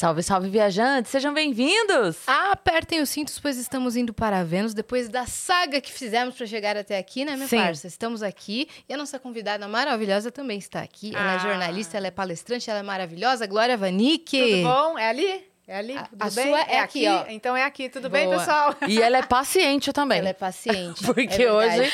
Salve, salve, viajantes! Sejam bem-vindos! Apertem os cintos, pois estamos indo para Vênus depois da saga que fizemos para chegar até aqui, né, minha Sim. parça? Estamos aqui e a nossa convidada maravilhosa também está aqui. Ela é Ah. jornalista, ela é palestrante, ela é maravilhosa. Glória Vanik. Tudo bom? É ali? É ali? A- Tudo a bem? sua é aqui, ó. Então é aqui. Tudo bem, Boa. pessoal? E ela é paciente também. Ela é paciente. Porque é hoje,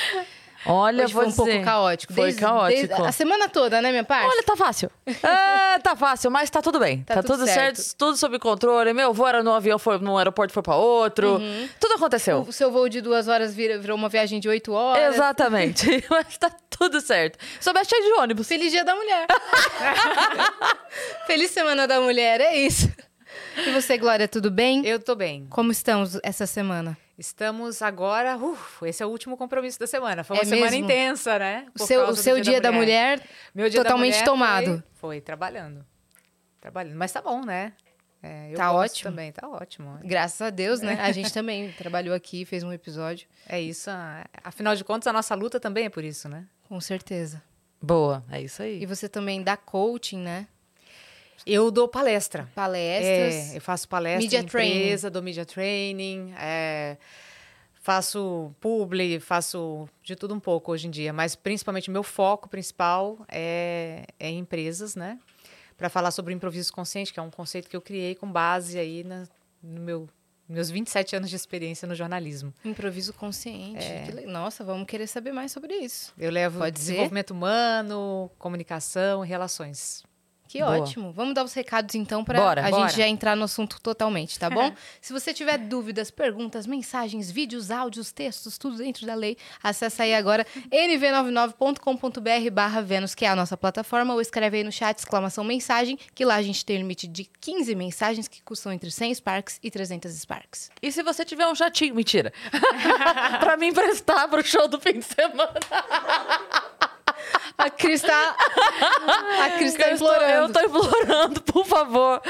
olha, Hoje foi um pouco dizer, caótico. Foi desde- caótico. desde a semana toda, né, minha parça? Olha, tá fácil. É, tá fácil, mas tá tudo bem. Tá, Tá tudo, tudo certo. certo. tudo sob controle. Meu voo era no avião, foi no aeroporto, foi pra outro. Tudo aconteceu. O seu voo de duas horas virou uma viagem de oito horas. Exatamente. mas tá tudo certo. Soubesse cheio de ônibus. Feliz Dia da Mulher. Feliz Semana da Mulher, é isso. E você, Glória, tudo bem? Eu tô bem. Como estamos essa semana? Estamos agora. uf, esse é o último compromisso da semana. Foi uma É semana mesmo? intensa, né? O Por seu, causa o seu dia, da, mulher, Meu dia totalmente da mulher tomado. Foi, foi, trabalhando. Trabalhando. Mas tá bom, né? É, Tá ótimo. também, tá ótimo. graças a Deus, né? A gente também trabalhou aqui, fez um episódio. É isso. Afinal de contas, a nossa luta também é por isso, né? Com certeza. Boa, é isso aí. E você também dá coaching, né? Eu dou palestra. Palestras. É, eu faço palestra Media em empresa, dou media training, é, faço publi, faço de tudo um pouco hoje em dia, mas principalmente meu foco principal é, é em empresas, né? Para falar sobre o improviso consciente, que é um conceito que eu criei com base aí na, no meu meus 27 anos de experiência no jornalismo. Improviso consciente. Le- Nossa, vamos querer saber mais sobre isso. Eu levo Pode ser? desenvolvimento humano, comunicação e relações. Que Boa. ótimo. Vamos dar os recados então para a bora. gente já entrar no assunto totalmente, tá bom? Se você tiver dúvidas, perguntas, mensagens, vídeos, áudios, textos, tudo dentro da lei, acessa aí agora nv99.com.br barra Vênus, que é a nossa plataforma, ou escreve aí no chat exclamação mensagem, que lá a gente tem um limite de 15 mensagens que custam entre 100 Sparks e 300 Sparks. E se você tiver um jatinho, mentira. pra me emprestar pro show do fim de semana. A Cris tá, a Cris tá implorando. eu tô implorando, por favor.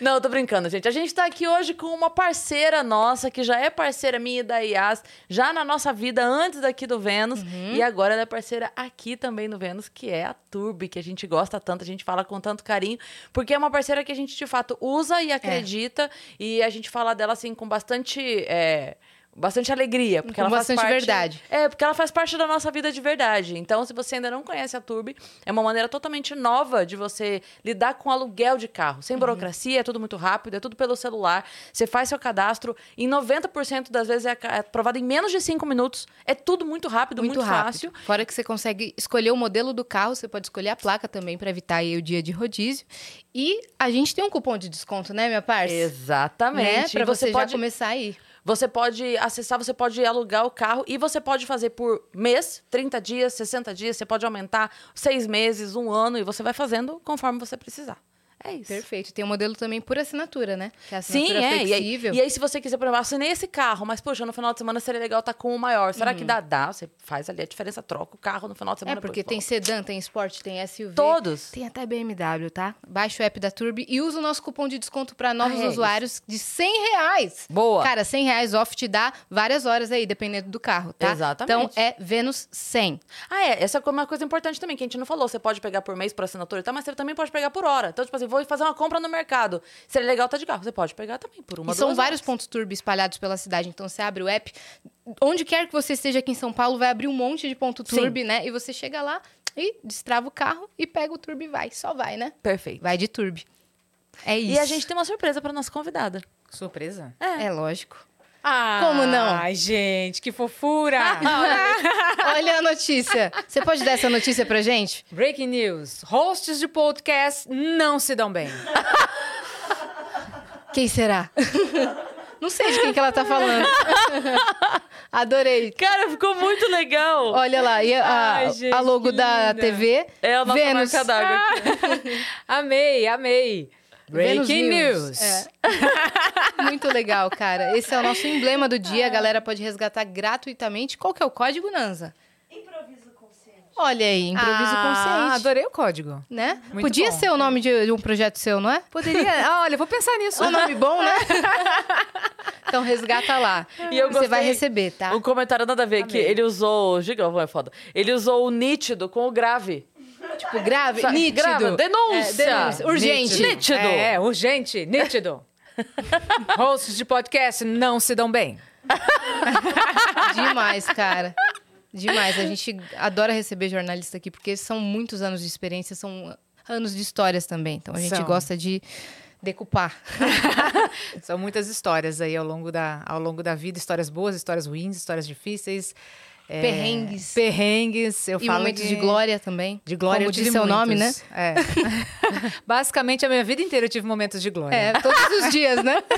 Não, tô brincando, gente. A gente tá aqui hoje com uma parceira nossa, que já é parceira minha e da IAS, já na nossa vida antes daqui do Vênus. Uhum. E agora ela é parceira aqui também no Vênus, que é a Turbi, que a gente gosta tanto, a gente fala com tanto carinho, porque é uma parceira que a gente de fato usa É. e acredita. E a gente fala dela assim com bastante. é, Bastante alegria, porque Com ela faz bastante parte... verdade. É, porque ela faz parte da nossa vida de verdade. Então, se você ainda não conhece a Turbi, é uma maneira totalmente nova de você lidar com aluguel de carro. Uhum. Sem burocracia, é tudo muito rápido, é tudo pelo celular. Você faz seu cadastro, em 90% das vezes é é aprovado em menos de 5 minutos. É tudo muito rápido, muito, muito rápido. fácil. Fora que você consegue escolher o modelo do carro, você pode escolher a placa também para evitar aí o dia de rodízio. E a gente tem um cupom de desconto, né, minha parça? Exatamente. Né? Para você, já pode começar aí. Você pode acessar, você pode alugar o carro e você pode fazer por mês, 30 dias, 60 dias, você pode aumentar seis meses, um ano, e você vai fazendo conforme você precisar. É isso. Perfeito. Tem um modelo também por assinatura, né? Que é a Sim, assinatura é. E aí, flexível. e aí, se você quiser, eu assinei esse carro, mas, poxa, no final de semana seria legal estar com o maior. Será que dá? Dá. Você faz ali a diferença, troca o carro no final de semana. Uhum. É, porque tem depois sedã, tem Sport, tem SUV. Todos. Tem até BMW, tá? Baixa o app da Turbi e usa o nosso cupom de desconto para novos Ah, é usuários de 100 reais. Boa. Cara, 100 reais off te dá várias horas aí, dependendo do carro, tá? Exatamente. Então, é Vênus 100. Ah, é. Essa é uma coisa importante também, que a gente não falou. Você pode pegar por mês, por assinatura e tal, mas você também pode pegar por hora. Então, tipo assim, vou fazer uma compra no mercado. Se é legal, tá de carro. Você pode pegar também por uma e são duas vários horas. pontos turbo espalhados pela cidade. Então você abre o app. Onde quer que você esteja aqui em São Paulo, vai abrir um monte de ponto Sim. turbo, né? E você chega lá e destrava o carro e pega o turbo e vai. Só vai, né? Perfeito. Vai de turbo. É isso. E a gente tem uma surpresa pra nossa convidada. Surpresa? É lógico. Ah, Como não? Ai, gente, que fofura! Olha a notícia. Você pode dar essa notícia pra gente? Breaking news: hosts de podcast não se dão bem. Quem será? Não sei de quem que ela tá falando. Adorei. Cara, ficou muito legal. Olha lá, e a, Ai, a logo da linda. TV. É a nossa Vênus. marca d'água. aqui. amei, amei. Breaking news. É. Muito legal, cara. Esse é o nosso emblema do dia. A galera pode resgatar gratuitamente. Qual que é o código, Nanza? Improviso consciente. Olha aí, improviso Ah, consciente. adorei o código. Né? Muito Podia bom. ser o nome de, de um projeto seu, não é? Poderia. Ah, olha, vou pensar nisso. É um nome bom, né? então resgata lá. E eu Você vai receber, tá? Um comentário nada a ver, que Amei. ele usou. Giga, é foda. Ele usou o nítido com o grave. Tipo, grave, Sa- nítido. grava, denúncia. É, denúncia. Urgente. Nítido. É, urgente, nítido. Hosts de podcast não se dão bem. Demais, cara. Demais. A gente adora receber jornalista aqui, porque são muitos anos de experiência, são anos de histórias também. Então a gente São. gosta de decupar. São muitas histórias aí ao longo da, ao longo da vida, histórias boas, histórias ruins, histórias difíceis. É, Perrengues. Perrengues. Eu e falo momentos que- de glória também. De glória Como eu seu nome, né? É. Basicamente, a minha vida inteira eu tive momentos de glória. É, todos os dias, né?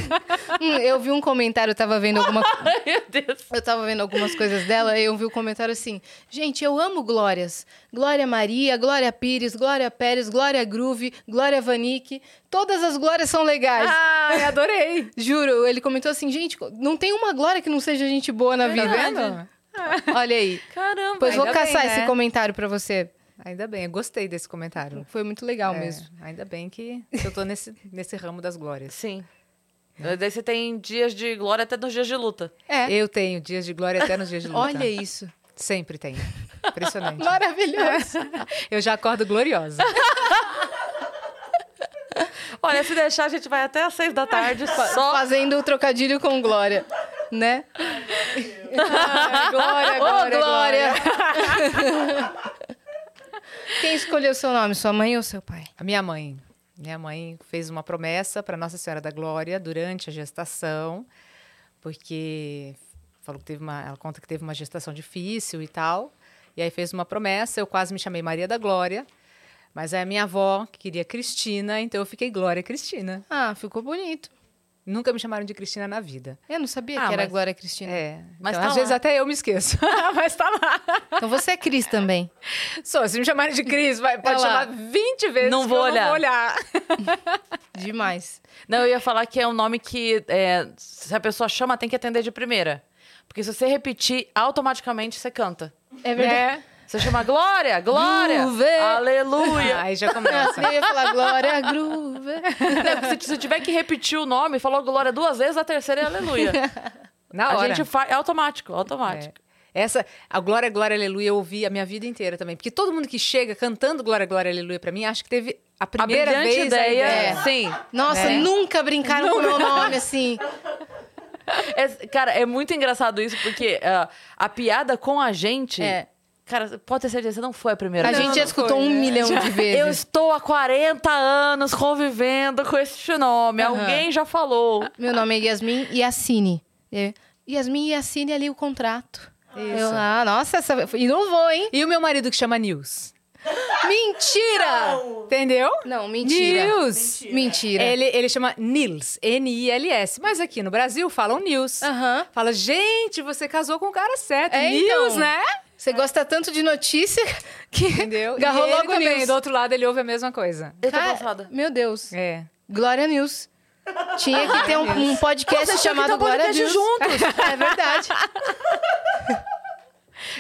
Hum, eu vi um comentário, eu tava vendo alguma Ai, meu Deus. Eu tava vendo algumas coisas dela e eu vi o comentário assim: gente, eu amo Glórias. Glória Maria, Glória Pires, Glória Pérez, Glória Groove, Glória Vanik. Todas as glórias são legais. Ai, adorei. Juro, ele comentou assim: gente, não tem uma glória que não seja gente boa na Tá vida. vendo? Olha aí. Caramba. Pois vou ainda bem, caçar né? esse comentário pra você. Ainda bem, eu gostei desse comentário. Foi muito legal É, mesmo. Ainda bem que eu tô nesse, nesse ramo das glórias. Sim. Daí você tem dias de glória até nos dias de luta. É. Eu tenho dias de glória até nos dias de luta. Olha isso. Sempre tenho. Impressionante. Maravilhoso. Eu já acordo gloriosa. Olha, se deixar, a gente vai até às seis da tarde só. Fazendo o trocadilho com Glória. Né? glória, Ô, Glória! Quem escolheu o seu nome, sua mãe ou seu pai? A minha mãe. Minha mãe fez uma promessa para Nossa Senhora da Glória durante a gestação, porque falou que teve uma, ela conta que teve uma gestação difícil e tal. E aí fez uma promessa, eu quase me chamei Maria da Glória, mas aí a minha avó queria Cristina, então eu fiquei Glória Cristina. Ah, ficou bonito. Nunca me chamaram de Cristina na vida. Eu não sabia Ah, que era mas- Glória Cristina. É, Mas então, tá às lá. vezes até eu me esqueço. mas tá lá. Então você é Cris também. Só, se me chamarem de Cris, vai, pode lá. chamar 20 vezes Não vou olhar. não vou olhar. Demais. Não, eu ia falar que é um nome que, é, se a pessoa chama, tem que atender de primeira. Porque se você repetir, automaticamente você canta. É verdade. Você chama Glória, Glória, Groove. Aleluia. Aí já começa. Eu ia falar Glória Groove. Não, se você tiver que repetir o nome, falou Glória duas vezes, a terceira é Aleluia. Na a hora. gente faz. É automático, automático. É. Essa, a Glória, Glória, Aleluia, eu ouvi a minha vida inteira também. Porque todo mundo que chega cantando Glória, Glória, Aleluia pra mim, acha que teve a A primeira brilhante vez ideia, a ideia. sim. Nossa, Né? nunca brincaram com o meu nome assim. É, cara, é muito engraçado isso, porque ah, a piada com a gente. É. Cara, pode ter certeza, não foi a primeira A vez. gente já não escutou foi, um né? milhão de Eu vezes. estou há 40 anos convivendo com este nome. Aham. Alguém já falou. Meu nome é Yasmin Yassine. É, Yasmin Yassine ali o contrato. Eu, ah, nossa, essa inovou, hein? E o meu marido que chama Nils. Mentira! Entendeu? Não, mentira. Nils. Mentira. Ele, ele chama Nils, N-I-L-S. Mas aqui no Brasil falam Nils. Aham. Fala, gente, você casou com o cara certo. É, Nils, então. né? Você gosta tanto de notícia que Entendeu? agarrou e ele logo também, News. do outro lado, ele ouve a mesma coisa. Eu tô Cara, passada. Meu Deus. É. Glória News. Tinha que ter um, um podcast Vocês chamado um Glória podcast News. juntos. É verdade.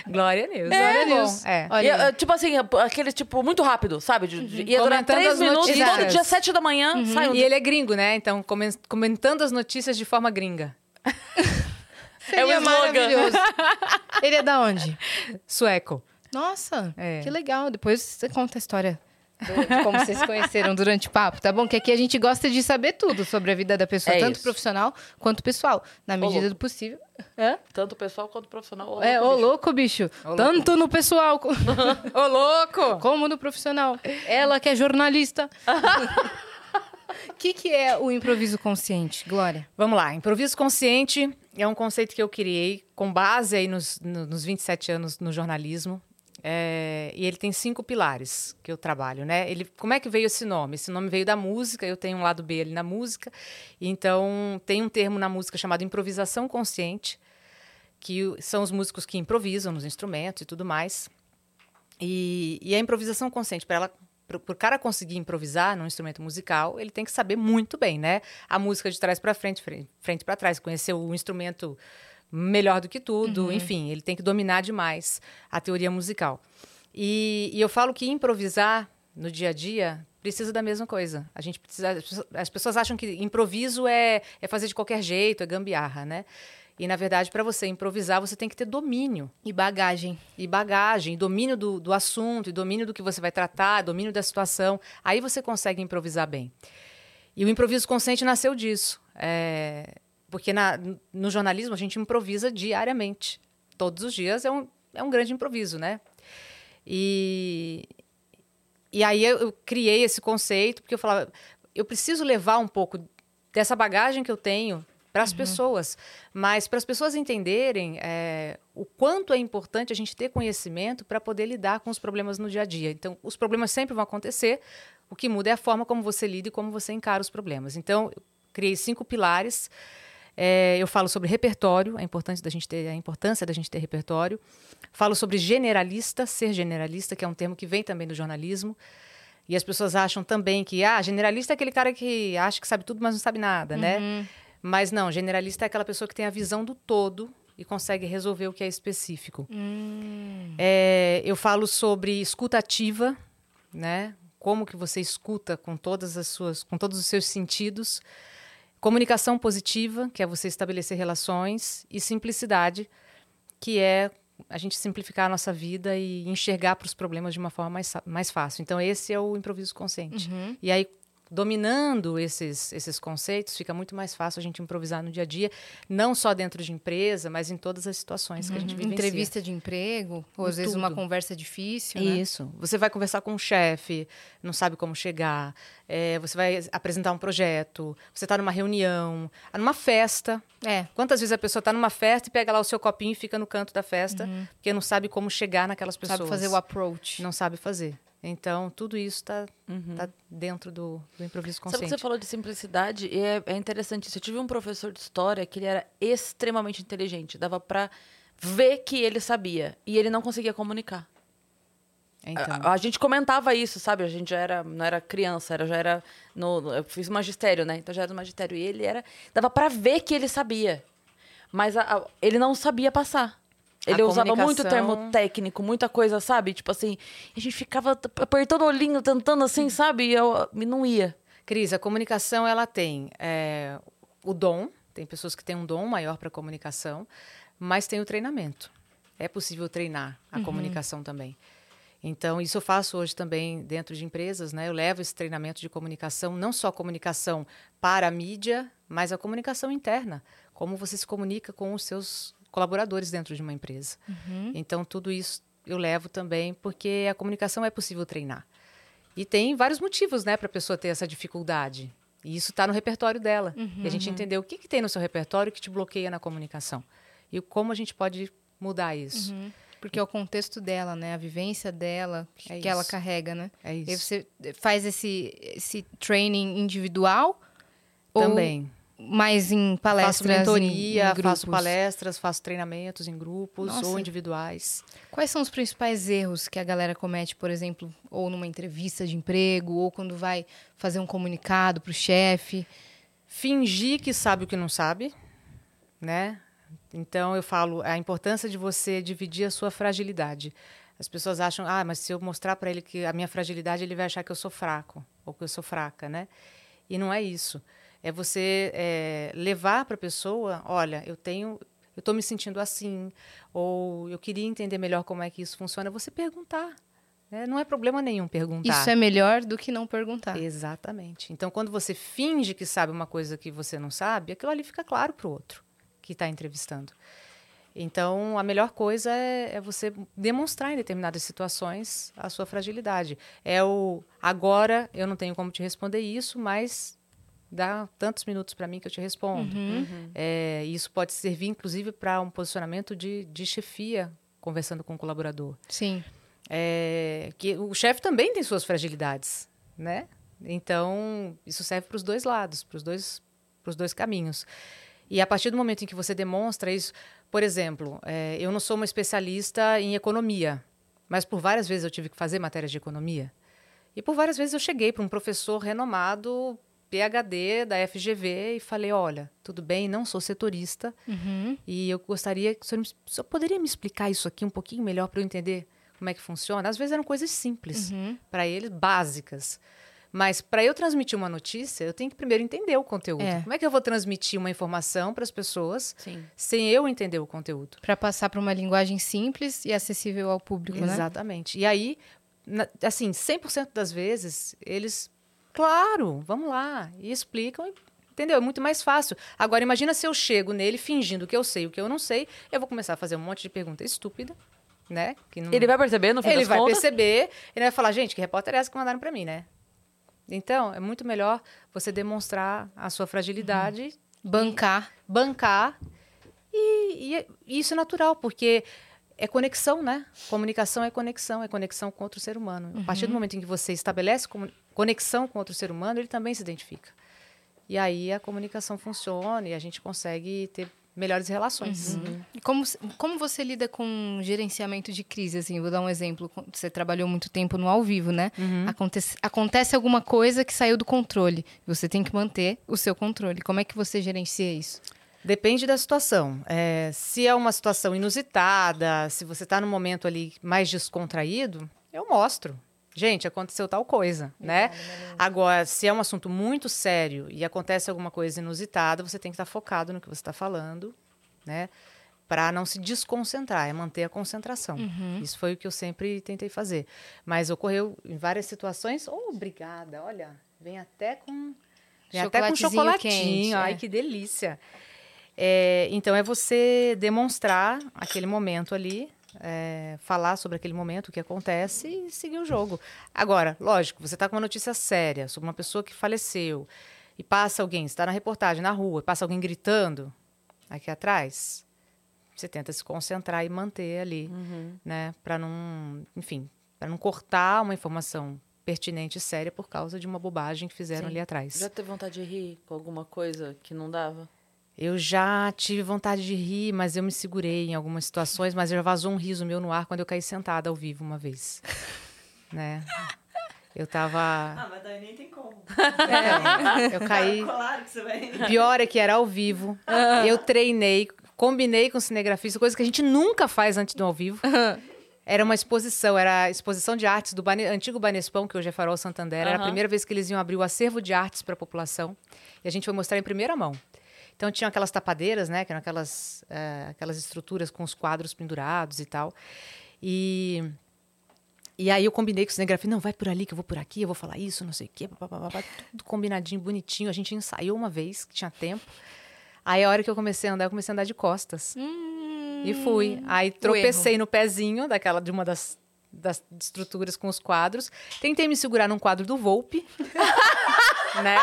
Glória News. Glória Olha, News. bom. É. Olha E, ah, tipo assim, aquele tipo muito rápido, sabe? De, de- ia durar três minutos, notícias. todo dia, sete da manhã, sai um E ele é gringo, né? Então, comen- comentando as notícias de forma gringa. é o Seria slogan. maravilhoso. Ele é da onde? Sueco. Nossa, É. que legal. Depois você conta a história de como vocês se conheceram durante o papo, tá bom? Que aqui a gente gosta de saber tudo sobre a vida da pessoa, É tanto isso. profissional quanto pessoal, na medida louco. do possível. Hã? Tanto pessoal quanto profissional. Ô, É, ô louco, bicho. louco, bicho. louco. Tanto no pessoal Ô, louco! como no profissional. Ela que é jornalista. O que, que é o improviso consciente, Glória? Vamos lá. Improviso consciente é um conceito que eu criei com base aí nos, no- nos 27 anos no jornalismo. É, e ele tem cinco pilares que eu trabalho, né? Ele, como é que veio esse nome? Esse nome veio da música, eu tenho um lado B ali na música. Então, tem um termo na música chamado improvisação consciente, que são os músicos que improvisam nos instrumentos e tudo mais. E, e a improvisação consciente, para ela para o cara conseguir improvisar num instrumento musical, ele tem que saber muito bem, né? A música de trás para frente, fre- frente para trás, conhecer o instrumento melhor do que tudo, enfim, ele tem que dominar demais a teoria musical. E, e eu falo que improvisar no dia a dia precisa da mesma coisa. A gente precisa. as pessoas- As pessoas acham que improviso é, é fazer de qualquer jeito, é gambiarra, né? E, na verdade, para você improvisar, você tem que ter domínio E bagagem. e bagagem, domínio do, do assunto, e domínio do que você vai tratar, domínio da situação. Aí você consegue improvisar bem. E o improviso consciente nasceu disso. É, porque na- no jornalismo a gente improvisa diariamente. Todos os dias é um, é um grande improviso, né? E, e aí eu, eu criei esse conceito, porque eu falava, eu preciso levar um pouco dessa bagagem que eu tenho para as pessoas, mas para as pessoas entenderem é, o quanto é importante a gente ter conhecimento para poder lidar com os problemas no dia a dia. Então, os problemas sempre vão acontecer, o que muda é a forma como você lida e como você encara os problemas. Então, eu criei cinco pilares. É, eu falo sobre repertório, a importância da gente ter a importância da gente ter repertório. Falo sobre generalista, ser generalista, que é um termo que vem também do jornalismo. E as pessoas acham também que ah, generalista é aquele cara que acha que sabe tudo, mas não sabe nada, né? Mas não, generalista é aquela pessoa que tem a visão do todo e consegue resolver o que é específico. É, eu falo sobre escuta ativa, né? Como que você escuta com todas as suas, com todos os seus sentidos. Comunicação positiva, que é você estabelecer relações, e simplicidade, que é a gente simplificar a nossa vida e enxergar para os problemas de uma forma mais, mais fácil. Então, esse é o improviso consciente. E aí, dominando esses, esses conceitos, fica muito mais fácil a gente improvisar no dia a dia, não só dentro de empresa, mas em todas as situações que a gente vivencia. Entrevista de emprego, ou Em às vezes uma tudo. conversa difícil, né? Isso. Você vai conversar com um chefe, não sabe como chegar. É, você vai apresentar um projeto. Você está numa reunião, numa festa. É. Quantas vezes a pessoa está numa festa e pega lá o seu copinho e fica no canto da festa, porque não sabe como chegar naquelas pessoas. Sabe fazer o approach. Não sabe fazer. Então, tudo isso está dentro do, do improviso Sabe que consciente. você falou de simplicidade? E é, é interessante isso. Eu tive um professor de história que ele era extremamente inteligente. Dava pra ver que ele sabia. E ele não conseguia comunicar. Então, A, a gente comentava isso, sabe? A gente já era, não era criança, era, já era. No, eu fiz magistério, né? Então já era do magistério. E ele era. Dava pra ver que ele sabia. Mas a- a- ele não sabia passar. Ele A usava muito termo técnico, muita coisa, sabe? Tipo assim, a gente ficava apertando o olhinho, tentando assim, sabe? E eu não ia. Cris, a comunicação ela tem é, o dom, tem pessoas que têm um dom maior para comunicação, mas tem o treinamento. É possível treinar a comunicação também. Então, isso eu faço hoje também dentro de empresas, né? Eu levo esse treinamento de comunicação, não só a comunicação para a mídia, mas a comunicação interna. Como você se comunica com os seus colaboradores dentro de uma empresa. Então, tudo isso eu levo também, porque a comunicação é possível treinar. E tem vários motivos, né, para a pessoa ter essa dificuldade. E isso está no repertório dela. E a gente entender o que, que tem no seu repertório que te bloqueia na comunicação. E como a gente pode mudar isso. Porque é o contexto dela, né? A vivência dela que, É que ela isso. carrega, né? É E isso. você faz esse, esse training individual? ou Também. Mais em palestras? faço mentoria, em- em faço palestras, faço treinamentos em grupos Nossa. ou individuais. Quais são os principais erros que a galera comete, por exemplo, ou numa entrevista de emprego, ou quando vai fazer um comunicado para o chefe? Fingir que sabe o que não sabe, né? Então eu falo a importância de você dividir a sua fragilidade. As pessoas acham, ah, mas se eu mostrar para ele que a minha fragilidade, ele vai achar que eu sou fraco ou que eu sou fraca, né? E não é isso. É você é, levar para a pessoa, olha, eu tenho, eu estou me sentindo assim, ou eu queria entender melhor como é que isso funciona. Você perguntar, né? Não é problema nenhum perguntar. Isso é melhor do que não perguntar. Exatamente. Então, quando você finge que sabe uma coisa que você não sabe, aquilo ali fica claro para o outro que está entrevistando. Então, a melhor coisa é, é você demonstrar em determinadas situações a sua fragilidade. É o agora eu não tenho como te responder isso, mas dá tantos minutos para mim que eu te respondo. É, isso pode servir, inclusive, para um posicionamento de, de chefia, conversando com o colaborador. Sim. É, que o chefe também tem suas fragilidades, né? Então, isso serve para os dois lados, para os dois, pros dois caminhos. E a partir do momento em que você demonstra isso, por exemplo, é, eu não sou uma especialista em economia, mas por várias vezes eu tive que fazer matérias de economia. E por várias vezes eu cheguei para um professor renomado, PhD da FGV, e falei: olha, tudo bem, não sou setorista, Uhum. e eu gostaria que o senhor, me- o senhor poderia me explicar isso aqui um pouquinho melhor para eu entender como é que funciona? Às vezes eram coisas simples Uhum. para eles, básicas. Mas para eu transmitir uma notícia, eu tenho que primeiro entender o conteúdo. É. Como é que eu vou transmitir uma informação para as pessoas Sim. sem eu entender o conteúdo? Pra passar pra uma linguagem simples e acessível ao público, né? Exatamente. E aí, na- assim, 100% das vezes, eles, claro, vamos lá, e explicam, e- entendeu? É muito mais fácil. Agora, imagina se eu chego nele fingindo que eu sei o que eu não sei, eu vou começar a fazer um monte de pergunta estúpida, né? Que não... Ele vai perceber no fim Ele das vai contas? perceber, ele vai falar, gente, que repórter é essa que mandaram para mim, né? Então, é muito melhor você demonstrar a sua fragilidade Bancar. bancar. E, e é- e isso é natural, porque é conexão, né? Comunicação é conexão, é conexão com outro ser humano. A partir do momento em que você estabelece conexão com outro ser humano, ele também se identifica. E aí a comunicação funciona e a gente consegue ter melhores relações. E Como, como você lida com gerenciamento de crise? Assim, vou dar um exemplo. Você trabalhou muito tempo no ao vivo, né? Acontece, acontece alguma coisa que saiu do controle. Você tem que manter o seu controle. Como é que você gerencia isso? Depende da situação. É, se é uma situação inusitada, se você está num momento ali mais descontraído, eu mostro. Gente, aconteceu tal coisa, né? Agora, se é um assunto muito sério e acontece alguma coisa inusitada, você tem que estar focado no que você está falando, né? Para não se desconcentrar, é manter a concentração. Isso foi o que eu sempre tentei fazer. Mas ocorreu em várias situações. Oh, obrigada, olha, vem até com vem até com chocolatinho. quente, Ai, é. que delícia. É, então, é você demonstrar aquele momento ali, é, falar sobre aquele momento, o que acontece e seguir o jogo. Agora, lógico, você está com uma notícia séria sobre uma pessoa que faleceu e passa alguém, está na reportagem, na rua, e passa alguém gritando aqui atrás, você tenta se concentrar e manter ali, né? Para não, enfim, para não cortar uma informação pertinente e séria por causa de uma bobagem que fizeram Sim. ali atrás. Já teve vontade de rir com alguma coisa que não dava? Eu já tive vontade de rir, mas eu me segurei em algumas situações, mas já vazou um riso meu no ar quando eu caí sentada ao vivo uma vez. né? Eu tava. Ah, mas daí nem tem como. É, eu caí. Claro que você vai. Pior é que era ao vivo. Eu treinei, combinei com o cinegrafista, coisa que a gente nunca faz antes do ao vivo. Era uma exposição, era a exposição de artes do Bane- antigo Banespão, que hoje é Farol Santander. Era a primeira vez que eles iam abrir o acervo de artes para a população. E a gente foi mostrar em primeira mão. Então tinha aquelas tapadeiras, né? Que eram aquelas, eh, aquelas estruturas com os quadros pendurados e tal. E, e aí eu combinei com o cinegrafista, não, vai por ali, que eu vou por aqui, eu vou falar isso, não sei o quê, papapá, tudo combinadinho, bonitinho. A gente ensaiou uma vez, que tinha tempo. Aí a hora que eu comecei a andar, eu comecei a andar de costas. E fui. Aí tropecei no pezinho daquela, de uma das, das estruturas com os quadros. Tentei me segurar num quadro do Volpe. né?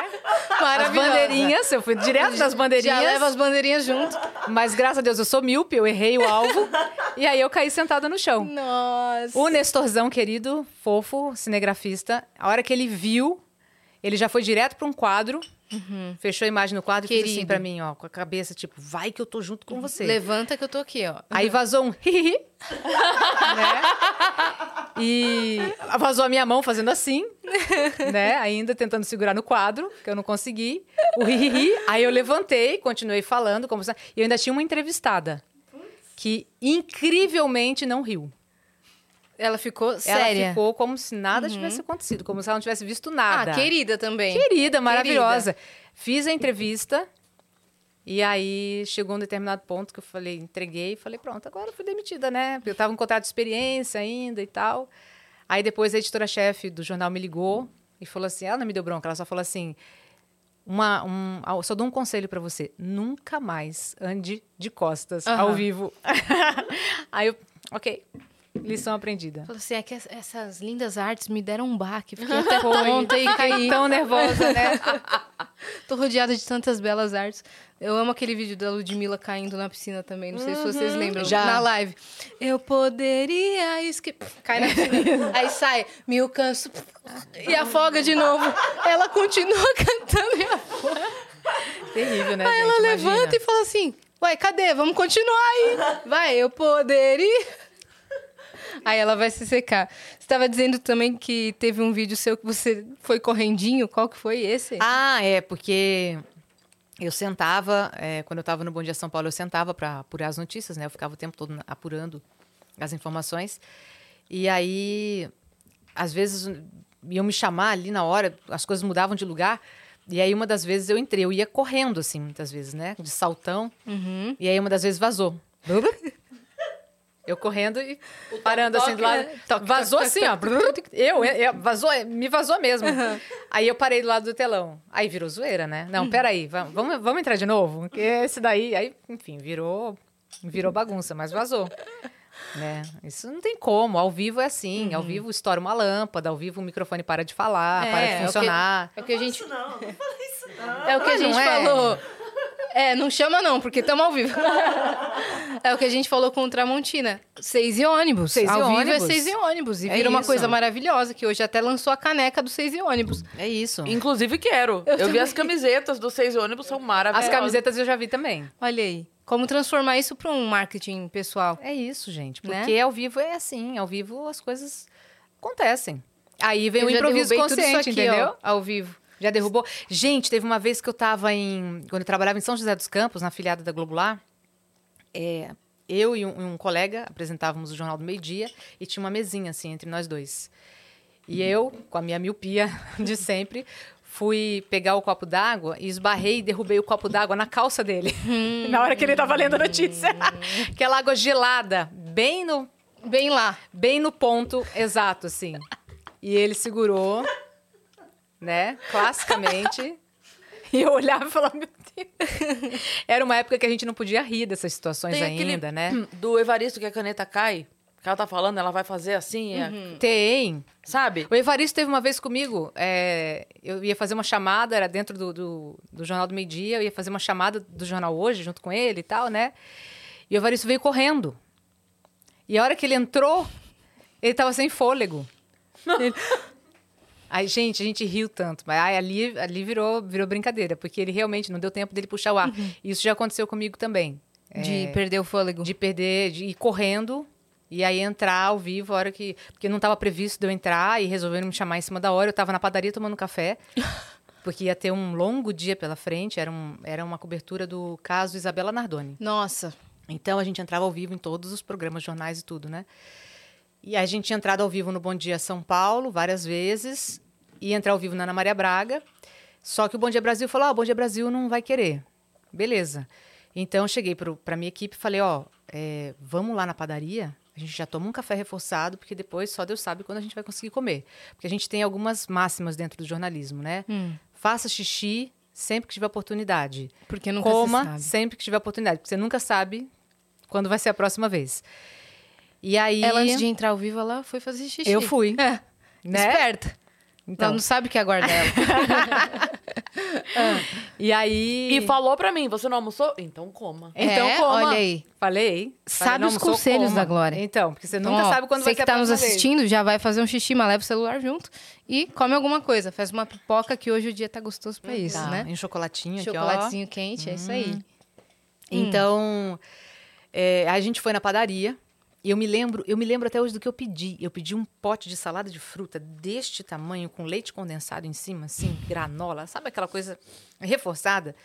As bandeirinhas, eu fui direto das bandeirinhas. Já leva as bandeirinhas junto. Mas graças a Deus eu sou míope, eu errei o alvo. e aí eu caí sentada no chão. Nossa. O Nestorzão, querido, fofo, cinegrafista, a hora que ele viu, ele já foi direto para um quadro, fechou a imagem no quadro e fez assim Querido. para mim, ó, com a cabeça, tipo, vai que eu tô junto com você. Levanta que eu tô aqui, ó. Aí vazou um hihihi, né? E vazou a minha mão fazendo assim, né? Ainda tentando segurar no quadro, que eu não consegui. O hihihi. Aí eu levantei, continuei falando, como se- e eu ainda tinha uma entrevistada que incrivelmente não riu. Ela ficou Ela séria. ficou como se nada tivesse acontecido, como se ela não tivesse visto nada. Ah, querida também. Querida, maravilhosa. Fiz a entrevista e aí chegou um determinado ponto que eu falei, entreguei e falei, pronto, agora eu fui demitida, né? Porque eu estava em contrato de experiência ainda e tal. Aí depois a editora-chefe do jornal me ligou e falou assim, ela não me deu bronca, ela só falou assim, uma, um, eu só dou um conselho para você, nunca mais ande de costas Aham. ao vivo. aí eu, ok, lição aprendida. Falou assim, é que es- essas lindas artes me deram um baque. Fiquei até tonta e caí. Tão nervosa, né? Tô rodeada de tantas belas artes. Eu amo aquele vídeo da Ludmilla caindo na piscina também. Não sei se vocês lembram. Já. Na live. Eu poderia esque... Cai na piscina. Aí sai, me canso. E afoga de novo. Ela continua cantando e afoga. Terrível, né, Aí gente? ela Imagina. levanta e fala assim: Ué, cadê? Vamos continuar aí. Vai, eu poderia. Aí ela vai se secar. Você estava dizendo também que teve um vídeo seu que você foi correndinho. Qual que foi esse? Ah, é, porque eu sentava, é, quando eu estava no Bom Dia São Paulo, eu sentava para apurar as notícias, né? Eu ficava o tempo todo apurando as informações. E aí, às vezes, iam me chamar ali na hora, as coisas mudavam de lugar. E aí, uma das vezes eu entrei, eu ia correndo, assim, muitas vezes, né? De saltão. Uhum. E aí, uma das vezes vazou. Eu correndo e parando assim do toque, lado. Vazou assim, ó. Eu, eu, vazou, me vazou mesmo. Aí eu parei do lado do telão. Aí virou zoeira, né? Não, peraí, vamos, vamos, vamos entrar de novo? Porque esse daí, aí, enfim, virou, virou bagunça, mas vazou. Né? Isso não tem como. Ao vivo é assim. Ao vivo estoura uma lâmpada, ao vivo o microfone para de falar, É, para é de o que- funcionar. É o que a gente, Isso não, não falei isso não. é o que a gente não é? falou. É, não chama não, porque estamos ao vivo. é o que a gente falou com o Tramontina. Seis e ônibus. Seis e ao vivo ônibus. é seis e ônibus. E É vira uma isso. coisa maravilhosa, que hoje até lançou a caneca do seis e ônibus. É isso. Inclusive quero. Eu, vi as camisetas dos seis ônibus, são As maravilhosas. camisetas eu já vi também. Olha aí. Como transformar isso para um marketing pessoal. É isso, gente. Né? Porque ao vivo é assim. Ao vivo as coisas acontecem. Aí vem Eu o improviso consciente, aqui, entendeu? ó, ao vivo. Já derrubou. Gente, teve uma vez que eu tava em. Quando eu trabalhava em São José dos Campos, na filiada da Globo lá, é, eu e um, um colega apresentávamos o Jornal do Meio Dia e tinha uma mesinha assim entre nós dois. E eu, com a minha miopia de sempre, fui pegar o copo d'água e esbarrei e derrubei o copo d'água na calça dele. na hora que ele tava lendo a notícia. Aquela água gelada, bem no, Bem lá. bem no ponto exato, assim. E ele segurou, né? Classicamente. E eu olhava e falava, meu Deus. Era uma época que a gente não podia rir dessas situações Tem aquele ainda, né? do Evaristo que a caneta cai. Que ela tá falando, ela vai fazer assim, é- Tem. sabe? O Evaristo teve uma vez comigo. é, eu ia fazer uma chamada, era dentro do, do, do Jornal do Meio Dia, eu ia fazer uma chamada do Jornal Hoje, junto com ele e tal, né? E o Evaristo veio correndo. E a hora que ele entrou, ele tava sem fôlego. Ele- Aí, gente, a gente riu tanto, mas aí, ali, ali virou, virou brincadeira, porque ele realmente não deu tempo dele puxar o ar. Isso já aconteceu comigo também. De perder o fôlego. De perder, de ir correndo e aí entrar ao vivo a hora que. Porque não estava previsto de eu entrar e resolveram me chamar em cima da hora. Eu estava na padaria tomando café, porque ia ter um longo dia pela frente. Era, um, era uma cobertura do caso Isabela Nardoni. Nossa. Então a gente entrava ao vivo em todos os programas, jornais e tudo, né? E a gente tinha entrado ao vivo no Bom Dia São Paulo várias vezes, e entrar ao vivo na Ana Maria Braga. Só que o Bom Dia Brasil falou: ah, o Bom Dia Brasil não vai querer. Beleza. Então eu cheguei para minha equipe e falei: ó, é, vamos lá na padaria. A gente já toma um café reforçado, porque depois só Deus sabe quando a gente vai conseguir comer. Porque a gente tem algumas máximas dentro do jornalismo, né? Hum. Faça xixi sempre que tiver oportunidade. Porque nunca Coma se sabe. sempre que tiver oportunidade, porque você nunca sabe quando vai ser a próxima vez. E aí. Ela, antes de entrar ao vivo, ela foi fazer xixi. Eu fui. É. Né? Esperta. Então, Ela não sabe o que aguarda ela. e aí. E falou pra mim, você não almoçou? Então coma. Então, É, coma. olha aí. Falei. Sabe Falei, os almoçou, conselhos coma. da Glória. Então, porque você Então, nunca ó, sabe quando você vai que ser a tá nos vez. assistindo, já vai fazer um xixi, mas leva o celular junto e come alguma coisa. Faz uma pipoca que hoje o dia tá gostoso pra isso, Tá, né? Em chocolatinho, aqui, ó. Chocolatezinho quente, é isso aí. Então, é, a gente foi na padaria. E eu me lembro, eu me lembro até hoje do que eu pedi. Eu pedi um pote de salada de fruta deste tamanho, com leite condensado em cima, assim, granola, sabe aquela coisa reforçada?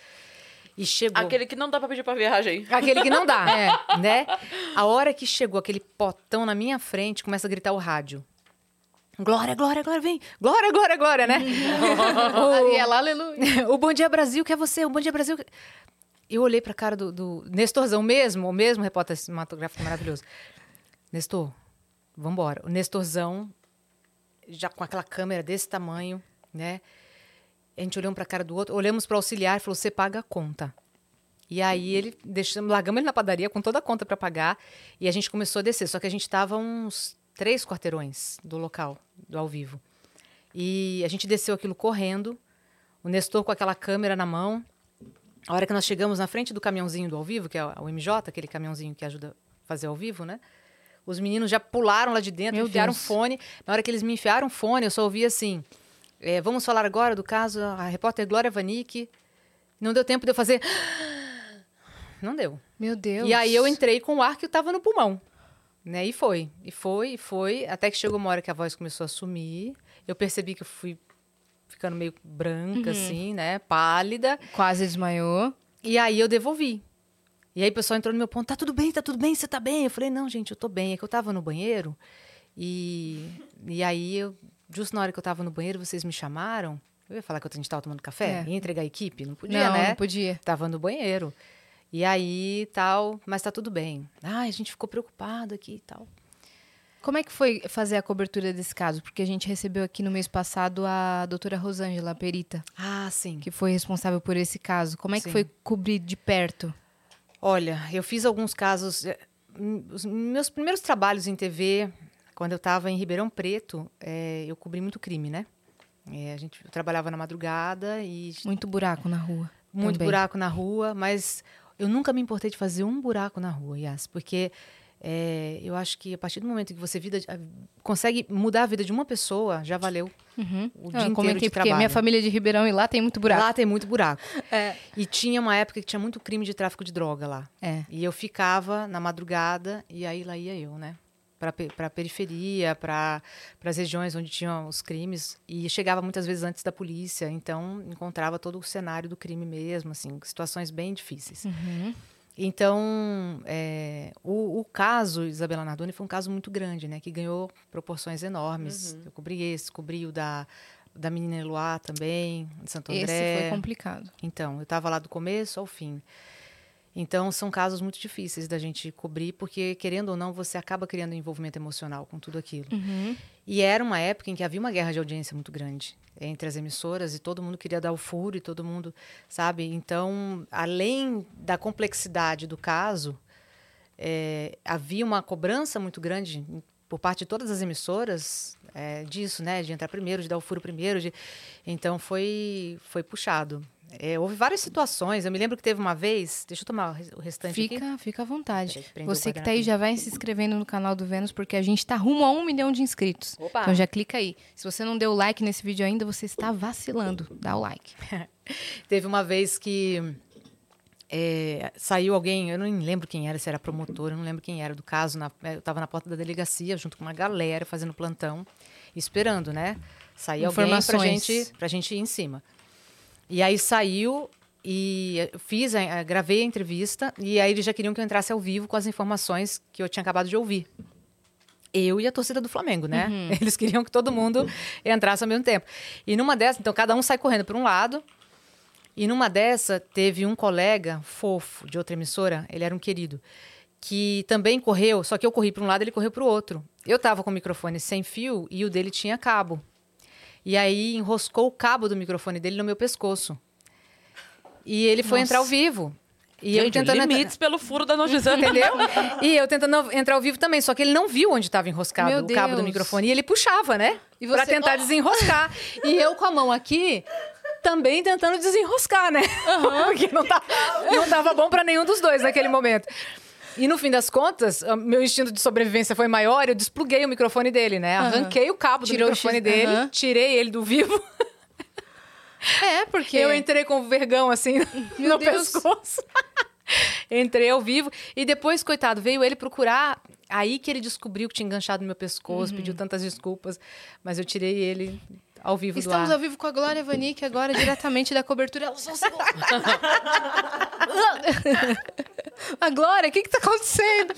E chegou. Aquele que não dá pra pedir pra viagem. Aquele que não dá, é. né? A hora que chegou aquele potão na minha frente, começa a gritar o rádio. Glória, glória, glória, vem. Glória, glória, glória, né? E ela, aleluia. o Bom Dia Brasil quer você, o Bom Dia Brasil. Eu olhei pra cara do, do Nestorzão mesmo, o mesmo repórter cinematográfico maravilhoso. Nestor, vambora. O Nestorzão, já com aquela câmera desse tamanho, né? A gente olhou um pra cara do outro, olhamos pro auxiliar e falou: você paga a conta. E aí ele deixamos, largamos ele na padaria com toda a conta pra pagar e a gente começou a descer. Só que a gente estava uns três quarteirões do local, do ao vivo. E a gente desceu aquilo correndo, o Nestor com aquela câmera na mão. A hora que nós chegamos na frente do caminhãozinho do ao vivo, que é o MJ, aquele caminhãozinho que ajuda a fazer ao vivo, né? Os meninos já pularam lá de dentro, Meu enfiaram Deus. fone. Na hora que eles me enfiaram fone, eu só ouvi assim: é, vamos falar agora do caso, a repórter Glória Vanik. Não deu tempo de eu fazer. Não deu. Meu Deus. E aí eu entrei com o ar que estava no pulmão. Né? E foi, e foi, e foi, até que chegou uma hora que a voz começou a sumir. Eu percebi que eu fui ficando meio branca, assim, né? Pálida. Quase desmaiou. E aí eu devolvi. E aí o pessoal entrou no meu ponto, tá tudo bem, tá tudo bem, você tá bem? Eu falei, não, gente, eu tô bem. É que eu tava no banheiro e, e aí eu justo na hora que eu tava no banheiro, vocês me chamaram. Eu ia falar que a gente tava tomando café? É. Ia entregar a equipe? Não podia, não, né? não podia. Tava no banheiro. E aí, tal, mas tá tudo bem. Ai, a gente ficou preocupado aqui e tal. Como é que foi fazer a cobertura desse caso? Porque a gente recebeu aqui no mês passado a doutora Rosângela, perita, Ah, sim. que foi responsável por esse caso. Como é que Sim. foi cobrir de perto? Olha, eu fiz alguns casos. eh, Os meus primeiros trabalhos em TV, quando eu estava em Ribeirão Preto, eh, eu cobri muito crime, né? Eh, a gente eu trabalhava na madrugada e Muito buraco na rua. muito também. buraco na rua, mas eu nunca me importei de fazer um buraco na rua, Yas, porque eh, eu acho que a partir do momento que você vida, consegue mudar a vida de uma pessoa, já valeu Uhum. o Ah, dia eu inteiro comentei de porque trabalho. minha família é de Ribeirão e lá tem muito buraco. Lá tem muito buraco. É. E tinha uma época que tinha muito crime de tráfico de droga lá. É. E eu ficava na madrugada e aí lá ia eu, né? Para a periferia, para as regiões onde tinham os crimes. E chegava muitas vezes antes da polícia, então encontrava todo o cenário do crime mesmo, assim, situações bem difíceis. Uhum. Então, é, o, o caso Isabela Nardoni foi um caso muito grande, né? Que ganhou proporções enormes. Eu cobri esse, cobri o da, da menina Eloá também, de Santo André. Esse foi complicado. Então, eu estava lá do começo ao fim. Então, são casos muito difíceis da gente cobrir, porque, querendo ou não, você acaba criando um envolvimento emocional com tudo aquilo. Uhum. E era uma época em que havia uma guerra de audiência muito grande entre as emissoras e todo mundo queria dar o furo e todo mundo, sabe? Então, além da complexidade do caso, é, havia uma cobrança muito grande por parte de todas as emissoras é, disso, né? De entrar primeiro, de dar o furo primeiro. De... Então, foi, foi puxado. É, houve várias situações. Eu me lembro que teve uma vez. Deixa eu tomar o res- o restante aqui. Fica, fica à vontade. Você que tá aí já vai se inscrevendo no canal do Vênus, porque a gente tá rumo a um milhão de inscritos. Opa! Então já clica aí. Se você não deu like nesse vídeo ainda, você está vacilando. Dá o like. Teve uma vez que é, saiu alguém, eu não lembro quem era, se era promotor, eu não lembro quem era do caso. na- eu estava na porta da delegacia junto com uma galera fazendo plantão, esperando, né? Sair alguém Informações. gente, pra gente ir em cima. E aí saiu e fiz, gravei a entrevista e aí eles já queriam que eu entrasse ao vivo com as informações que eu tinha acabado de ouvir. Eu e a torcida do Flamengo, né? Eles queriam que todo mundo entrasse ao mesmo tempo. E numa dessas, então cada um sai correndo para um lado. E numa dessa, teve um colega fofo de outra emissora, ele era um querido, que também correu, só que eu corri para um lado, ele correu para o outro. Eu estava com o microfone sem fio e o dele tinha cabo. E aí enroscou o cabo do microfone dele no meu pescoço. E ele foi Nossa. entrar ao vivo. E eu Gente, tentando entrar- limites pelo furo da notícia. Entendeu? E eu tentando entrar ao vivo também, só que ele não viu onde estava enroscado Meu o cabo do microfone e ele puxava, né? E Pra você- tentar desenroscar. E eu com a mão aqui também tentando desenroscar, né? Porque não, tá, não tava bom pra nenhum dos dois naquele momento. E no fim das contas, meu instinto de sobrevivência foi maior, eu despluguei o microfone dele, né? Arranquei o cabo do Tirou o microfone dele, Aham. tirei ele do vivo. É, porque. Eu entrei com o vergão assim Meu no Deus. pescoço. entrei ao vivo. E depois, coitado, veio ele procurar. Aí que ele descobriu que tinha enganchado no meu pescoço, pediu tantas desculpas. Mas eu tirei ele ao vivo Estamos do ao vivo com a Glória Vanik, agora diretamente da cobertura. Ela só a Glória, o que que tá acontecendo?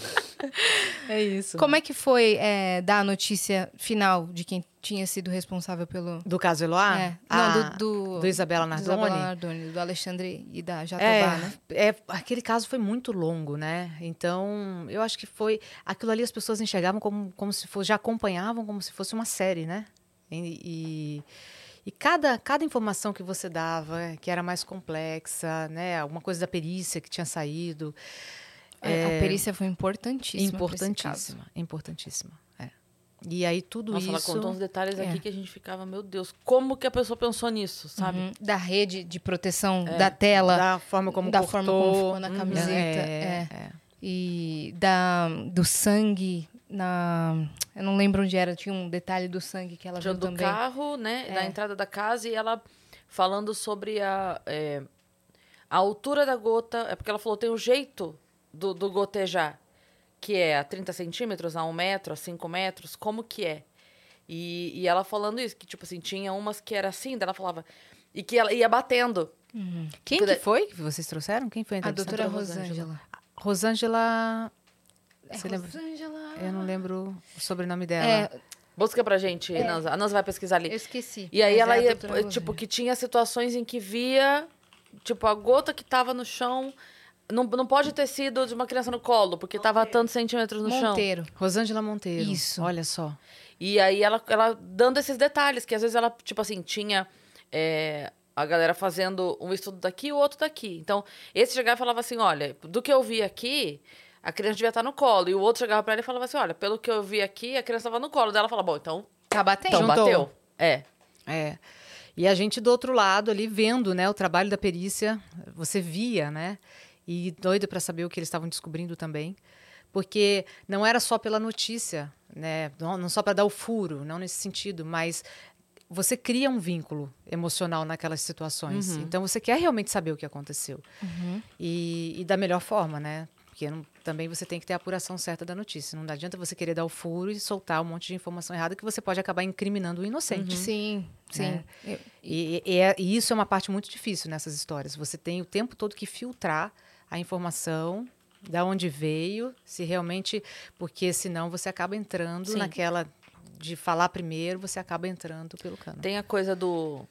É isso. Como é que foi é, dar a notícia final de quem tinha sido responsável pelo... Do caso Eloá? É. Ah, Não, do, do, do Isabela do Nardoni? Isabela Nardoni, do Alexandre e da Jatobá, É, né? é, aquele caso foi muito longo, né? Então, eu acho que foi. Aquilo ali as pessoas enxergavam como, como se fosse. Já acompanhavam como se fosse uma série, né? E, e, e cada, cada informação que você dava, que era mais complexa, né? Alguma coisa da perícia que tinha saído. A- A perícia foi importantíssima. Importantíssima. Importantíssima. É. E aí tudo Nossa, ela isso. contou uns detalhes É. aqui que a gente ficava, meu Deus, como que a pessoa pensou nisso, sabe? Uhum. Da rede de proteção da tela. Da forma como da cortou. forma como ficou na Uhum. camiseta, É, é. é. E da, do sangue na... Eu não lembro onde era, tinha um detalhe do sangue que ela Tinha viu do também. carro, né, É. na entrada da casa, e ela falando sobre a, é, a altura da gota. É porque ela falou, tem o jeito do, do gotejar, que é a 30 centímetros, a 1 metro, a 5 metros, como que é? E, e ela falando isso, que tipo assim, tinha umas que era assim, daí ela falava. E que ela ia batendo. Quem que foi que vocês trouxeram? Quem foi a A doutora entrevistadora? Rosângela. Rosângela. É Você lembra? Rosângela... Eu não lembro o sobrenome dela. É, Busca pra gente, É. Nanza. A Nanza vai pesquisar ali. Eu esqueci. E aí Mas ela é a ia, tipo, que tinha situações em que via, tipo, a gota que tava no chão. Não, não pode ter sido de uma criança no colo, porque tava tantos centímetros no chão. Monteiro. Rosângela Monteiro. Isso. Olha só. E aí ela, ela dando esses detalhes, que às vezes ela, tipo assim, tinha é, a galera fazendo um estudo daqui e o outro daqui. Então, esse chegava e falava assim: olha, do que eu vi aqui, a criança devia estar no colo. E o outro chegava pra ela e falava assim: olha, pelo que eu vi aqui, a criança estava no colo. Daí ela fala: bom, então, Tá batendo? então Juntou. bateu. É. É. E a gente do outro lado ali vendo, né, o trabalho da perícia, você via, né? E doido para saber o que eles estavam descobrindo também, porque não era só pela notícia, né? Não, não só para dar o furo, não nesse sentido, mas você cria um vínculo emocional naquelas situações. Então você quer realmente saber o que aconteceu e, e da melhor forma, né? Porque não- também você tem que ter a apuração certa da notícia. Não adianta você querer dar o furo e soltar um monte de informação errada que você pode acabar incriminando o inocente. Sim, sim. Né? Eu- E, e é- e isso é uma parte muito difícil nessas histórias. Você tem o tempo todo que filtrar a informação, da onde veio, se realmente. Porque senão você acaba entrando Sim. naquela de falar primeiro, você acaba entrando pelo cano. Tem a coisa do.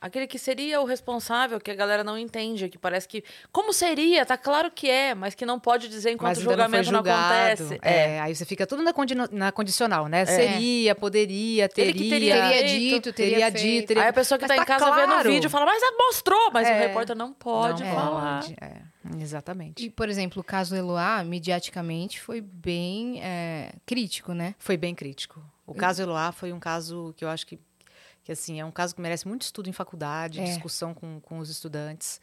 Aquele que seria o responsável, que a galera não entende, que parece que. Como seria? Tá claro que é, mas que não pode dizer enquanto Mas o não julgamento não, julgado. acontece. É, aí você fica tudo na, condino- na condicional, né? Seria, poderia, teria. Ele que teria Teria dito, teria, teria dito, teria- Aí a pessoa que Mas tá em tá casa vendo o claro. vídeo fala, mas mostrou, mas É. o repórter não pode Não falar. pode, é, exatamente. E, por exemplo, o caso Eloá, mediaticamente, foi bem é, crítico, né? Foi bem crítico. O caso Eloá foi um caso que eu acho que, que assim, é um caso que merece muito estudo em faculdade, É. discussão com, com os estudantes,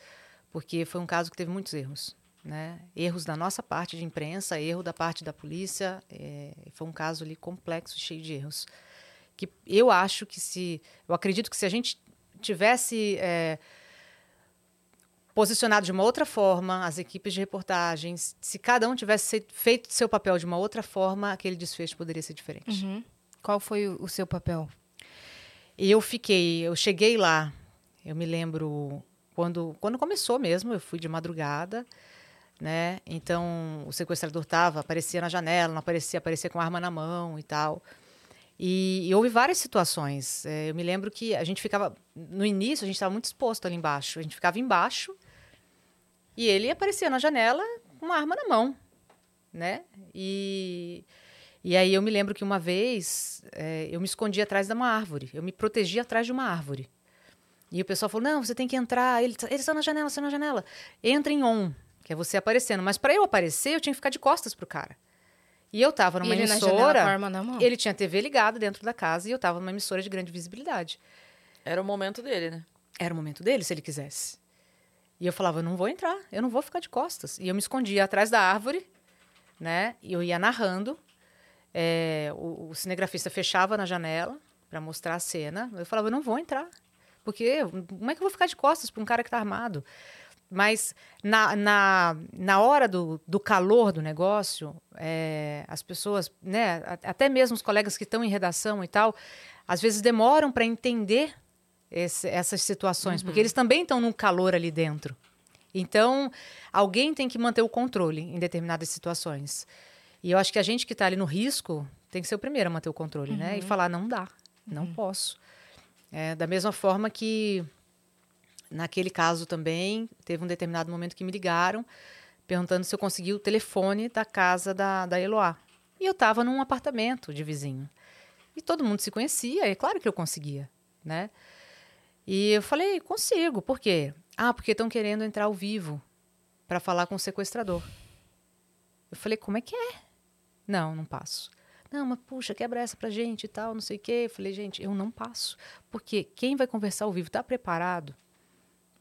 porque foi um caso que teve muitos erros. Né? Erros da nossa parte de imprensa, erro da parte da polícia. é, foi um caso ali complexo, cheio de erros. Que eu acho que se. Eu acredito que se a gente tivesse. é, posicionado de uma outra forma, as equipes de reportagens, se cada um tivesse feito seu papel de uma outra forma, aquele desfecho poderia ser diferente. Uhum. Qual foi o, o seu papel? E eu fiquei, eu cheguei lá, eu me lembro quando, quando começou mesmo, eu fui de madrugada, né? Então o sequestrador tava, aparecia na janela, não aparecia, aparecia com arma na mão e tal. E, e houve várias situações. É, eu me lembro que a gente ficava, no início, a gente estava muito exposto ali embaixo. A gente ficava embaixo e ele aparecia na janela com uma arma na mão, né? E, e aí eu me lembro que uma vez é, eu me escondi atrás de uma árvore. Eu me protegi atrás de uma árvore. E o pessoal falou: não, você tem que entrar. Ele, ele está na janela, está na janela. Entra em on, que é você aparecendo. Mas para eu aparecer, eu tinha que ficar de costas pro cara. E eu estava numa ele na janela emissora. com a arma na mão? Ele tinha TV ligada dentro da casa e eu estava numa emissora de grande visibilidade. Era o momento dele, né? Era o momento dele, se ele quisesse. E eu falava, eu não vou entrar, eu não vou ficar de costas. E eu me escondia atrás da árvore, né? E eu ia narrando. É, o, o cinegrafista fechava na janela para mostrar a cena. Eu falava, eu não vou entrar. Porque como é que eu vou ficar de costas para um cara que está armado? Mas na, na, na hora do, do calor do negócio, é, as pessoas, né, até mesmo os colegas que estão em redação e tal, às vezes demoram para entender esse- essas situações, porque eles também estão num calor ali dentro. Então, alguém tem que manter o controle em determinadas situações. E eu acho que a gente que está ali no risco tem que ser o primeiro a manter o controle, né? E falar, não dá, não posso. É, da mesma forma que naquele caso também, teve um determinado momento que me ligaram perguntando se eu consegui o telefone da casa da, da Eloá. E eu estava num apartamento de vizinho. E todo mundo se conhecia, é claro que eu conseguia, né? E eu falei, consigo, por quê? Ah, porque estão querendo entrar ao vivo para falar com o sequestrador. Eu falei, como é que é? Não, não passo. Não, mas puxa, quebra essa pra gente e tal, não sei o quê. Eu falei, gente, eu não passo. Porque quem vai conversar ao vivo está preparado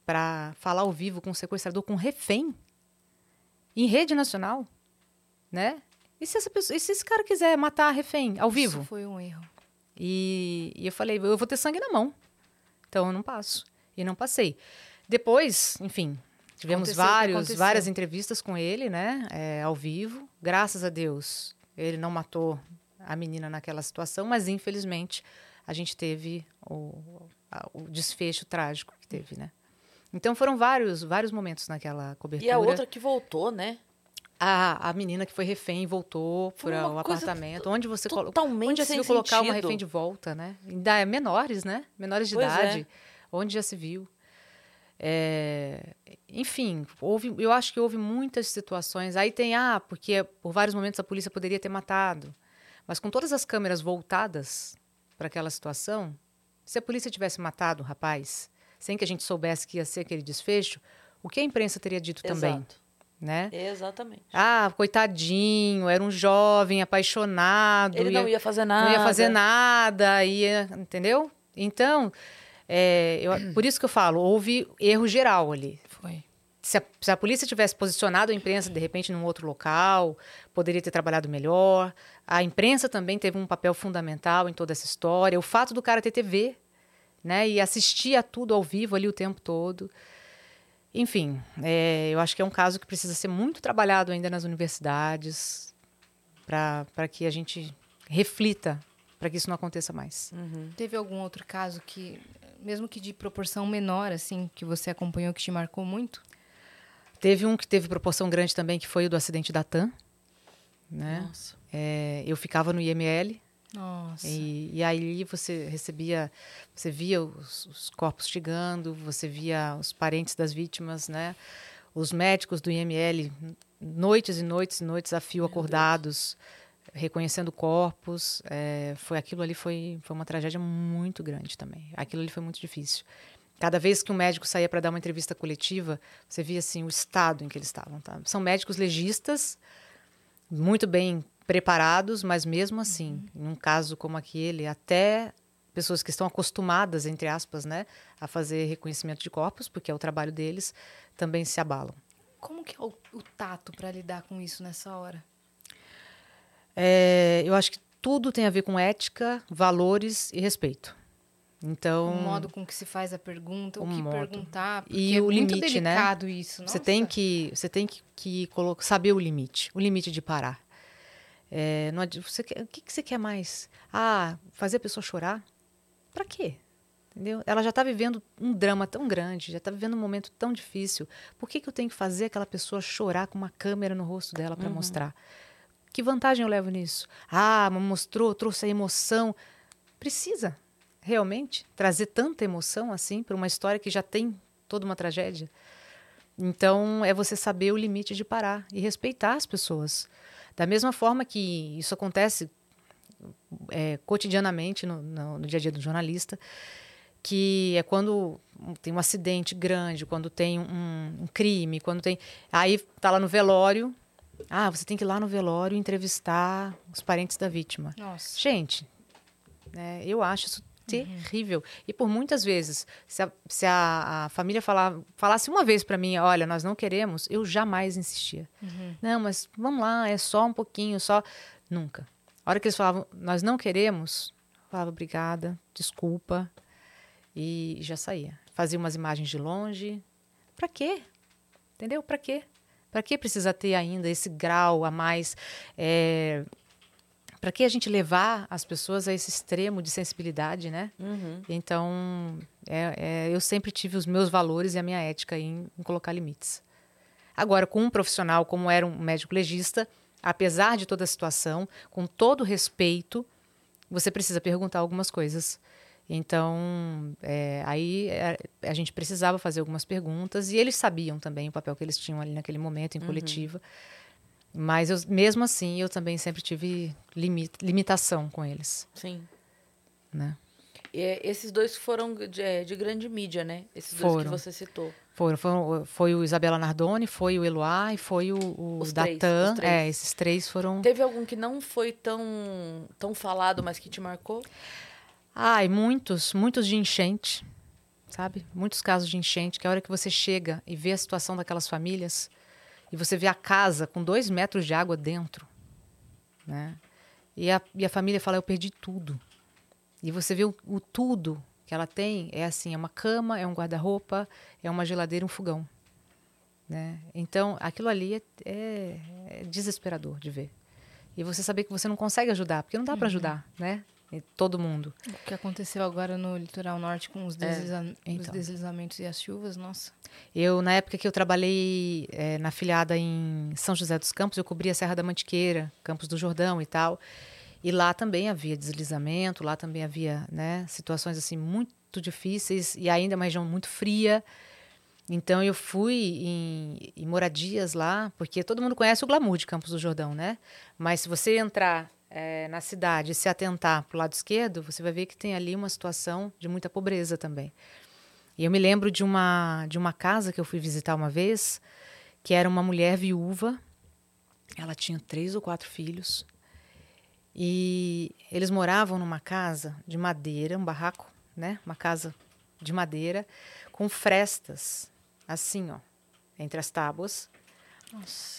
para falar ao vivo com o sequestrador, com um refém, em rede nacional, né? E se, pessoa, e se esse cara quiser matar refém ao vivo? Isso foi um erro. E, e eu falei, eu vou ter sangue na mão. Então eu não passo. E não passei. Depois, enfim, tivemos Aconteceu vários, várias entrevistas com ele, né? é, ao vivo. Graças a Deus, ele não matou a menina naquela situação, mas infelizmente a gente teve o, o desfecho trágico que teve, né? Então foram vários, vários momentos naquela cobertura. E a outra que voltou, né? a, a menina que foi refém voltou para uma o apartamento. Onde você Totalmente Onde já se viu colocar uma sentido. refém de volta, né? Ainda é menores, né? Menores de Pois é. idade. Onde já se viu. É, enfim, houve, eu acho que houve muitas situações. Aí tem, ah, porque por vários momentos a polícia poderia ter matado. Mas com todas as câmeras voltadas para aquela situação, se a polícia tivesse matado o rapaz, sem que a gente soubesse que ia ser aquele desfecho, o que a imprensa teria dito também, Exato. né? Exatamente. Ah, coitadinho, era um jovem apaixonado. Ele não ia fazer nada. não ia fazer nada, ia, entendeu? Então, é, eu- por isso que eu falo, houve erro geral ali. Foi. Se a, se a polícia tivesse posicionado a imprensa, de repente, num outro local, poderia ter trabalhado melhor. A imprensa também teve um papel fundamental em toda essa história. O fato do cara ter TV, né? E assistir a tudo ao vivo ali o tempo todo. Enfim, é, eu acho que é um caso que precisa ser muito trabalhado ainda nas universidades para que a gente reflita para que isso não aconteça mais. Teve algum outro caso que, mesmo que de proporção menor, assim, que você acompanhou que te marcou muito? Teve um que teve proporção grande também, que foi o do acidente da TAM. Né? Nossa. É, eu ficava no IML Nossa. e, e aí você recebia, você via os, os corpos chegando, você via os parentes das vítimas, né? Os médicos do IML, noites e noites e noites a fio acordados, reconhecendo corpos. É, foi aquilo ali foi, foi uma tragédia muito grande também. Aquilo ali foi muito difícil. Cada vez que um médico saía para dar uma entrevista coletiva, você via assim o estado em que eles estavam. Tá? São médicos legistas, muito bem preparados, mas mesmo assim, em um caso como aquele, até pessoas que estão acostumadas, entre aspas, né, a fazer reconhecimento de corpos, porque é o trabalho deles, também se abalam. Como que é o, o tato para lidar com isso nessa hora? É, eu acho que tudo tem a ver com ética, valores e respeito. Então, o modo com que se faz a pergunta, o, o que modo. perguntar, E é o limite, né? isso. Você tem que, você tem que, que colo- saber o limite, o limite de parar. É, não você quer- o que, que você quer mais? Ah, fazer a pessoa chorar? Para quê? Entendeu? Ela já está vivendo um drama tão grande, já está vivendo um momento tão difícil. Por que, que eu tenho que fazer aquela pessoa chorar com uma câmera no rosto dela para mostrar? Que vantagem eu levo nisso? Ah, mostrou, trouxe a emoção. Precisa realmente trazer tanta emoção assim para uma história que já tem toda uma tragédia? Então, é você saber o limite de parar e respeitar as pessoas. Da mesma forma que isso acontece é, cotidianamente no, no- no dia a dia do jornalista, que é quando tem um acidente grande, quando tem um, um crime, quando tem. Aí tá lá no velório. Ah, você tem que ir lá no velório entrevistar os parentes da vítima. Nossa. Gente, né, eu acho isso terrível. E por muitas vezes, se a, se a, a família falar, falasse uma vez para mim, olha, nós não queremos, eu jamais insistia. Não, mas vamos lá, é só um pouquinho, só. Nunca. A hora que eles falavam, nós não queremos, eu falava, obrigada, desculpa. E já saía. Fazia umas imagens de longe. Para quê? Entendeu? Para quê? Para que precisa ter ainda esse grau a mais? É, para que a gente levar as pessoas a esse extremo de sensibilidade, né? Uhum. Então, é, é, eu sempre tive os meus valores e a minha ética em, em colocar limites. Agora, com um profissional como era um médico legista, apesar de toda a situação, com todo respeito, você precisa perguntar algumas coisas. Então, é, aí é, a gente precisava fazer algumas perguntas e eles sabiam também o papel que eles tinham ali naquele momento em coletiva. Mas eu, mesmo assim, eu também sempre tive limi- limitação com eles, Sim. né? E, é, esses dois foram de, é, de grande mídia, né? Esses dois que Foram. você citou. Foram, foram- foi o Isabela Nardoni, foi o Eloá e foi o, o Os três, Datan. os três. É, esses três foram. Teve algum que não foi tão, tão falado, mas que te marcou? Ai, muitos, muitos de enchente, sabe? Muitos casos de enchente, que a hora que você chega e vê a situação daquelas famílias, e você vê a casa com dois metros de água dentro, né? E a, e a família fala, eu perdi tudo. E você vê o, o tudo que ela tem, é assim, é uma cama, é um guarda-roupa, é uma geladeira, um fogão. Né? Então, aquilo ali é, é- é desesperador de ver. E você saber que você não consegue ajudar, porque não dá para ajudar, né? Todo mundo. O que aconteceu agora no litoral norte com os, desliza- os então. deslizamentos e as chuvas, nossa. Eu, na época que eu trabalhei eh, na filiada em São José dos Campos, eu cobria a Serra da Mantiqueira, Campos do Jordão e tal. E lá também havia deslizamento, lá também havia né, situações assim muito difíceis e ainda uma região muito fria. Então eu fui em, em moradias lá, porque todo mundo conhece o glamour de Campos do Jordão, né? Mas se você entrar eh, na cidade se atentar para o lado esquerdo, você vai ver que tem ali uma situação de muita pobreza também. E eu me lembro de uma, de uma casa que eu fui visitar uma vez, que era uma mulher viúva. Ela tinha três ou quatro filhos. E eles moravam numa casa de madeira, um barraco, né? Uma casa de madeira, com frestas, assim, ó, entre as tábuas,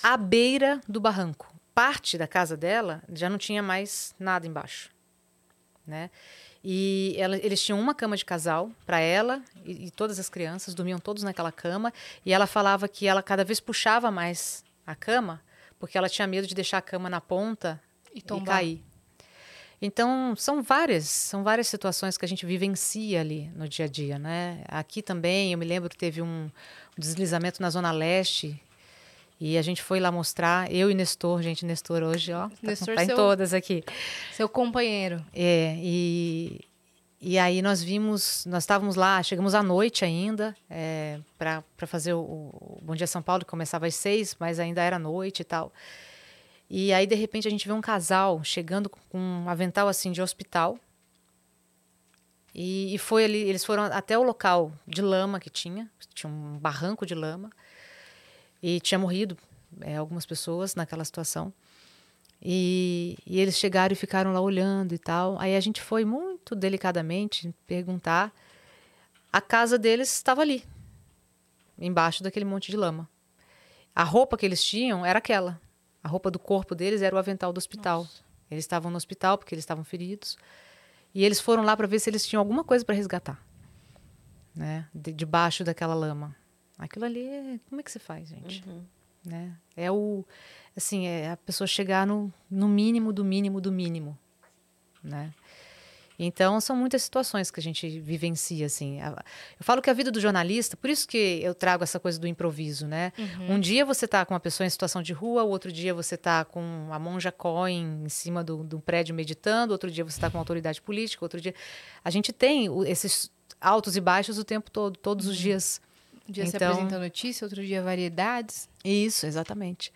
à beira do barranco. Parte da casa dela já não tinha mais nada embaixo, né? E ela- eles tinham uma cama de casal para ela e, e todas as crianças dormiam todos naquela cama. E ela falava que ela cada vez puxava mais a cama porque ela tinha medo de deixar a cama na ponta E e cair. Então, são várias, são várias situações que a gente vivencia ali no dia a dia, né? Aqui também, eu me lembro que teve um deslizamento na Zona Leste e a gente foi lá mostrar, eu e Nestor, gente, Nestor hoje, ó, tá, Nestor tá em seu- todas aqui. Seu companheiro. É, e, e aí nós vimos, nós estávamos lá, chegamos à noite ainda, é, para fazer o, o Bom Dia São Paulo, que começava às seis, mas ainda era noite e tal. E aí, de repente, a gente vê um casal chegando com um avental assim de hospital. E, e foi ali, eles foram até o local de lama que tinha, tinha um barranco de lama. E tinha morrido é, algumas pessoas naquela situação. E, e eles chegaram e ficaram lá olhando e tal. Aí a gente foi muito delicadamente perguntar. A casa deles estava ali, embaixo daquele monte de lama. A roupa que eles tinham era aquela. A roupa do corpo deles era o avental do hospital. Eles estavam no hospital porque eles estavam feridos. E eles foram lá para ver se eles tinham alguma coisa para resgatar, né? De, debaixo daquela lama. Aquilo ali, é- como é que se faz, gente? Né? É o, assim, é a pessoa chegar no, no mínimo do mínimo do mínimo, né? Então são muitas situações que a gente vivencia assim. A- Eu falo que a vida do jornalista, por isso que eu trago essa coisa do improviso, né? Um dia você está com uma pessoa em situação de rua, o outro dia você está com a monja Cohen em cima do, do prédio meditando, outro dia você está com uma autoridade política, outro dia a gente tem esses altos e baixos o tempo todo, todos os dias. Um dia se Então- apresenta notícia, outro dia variedades. Isso, exatamente.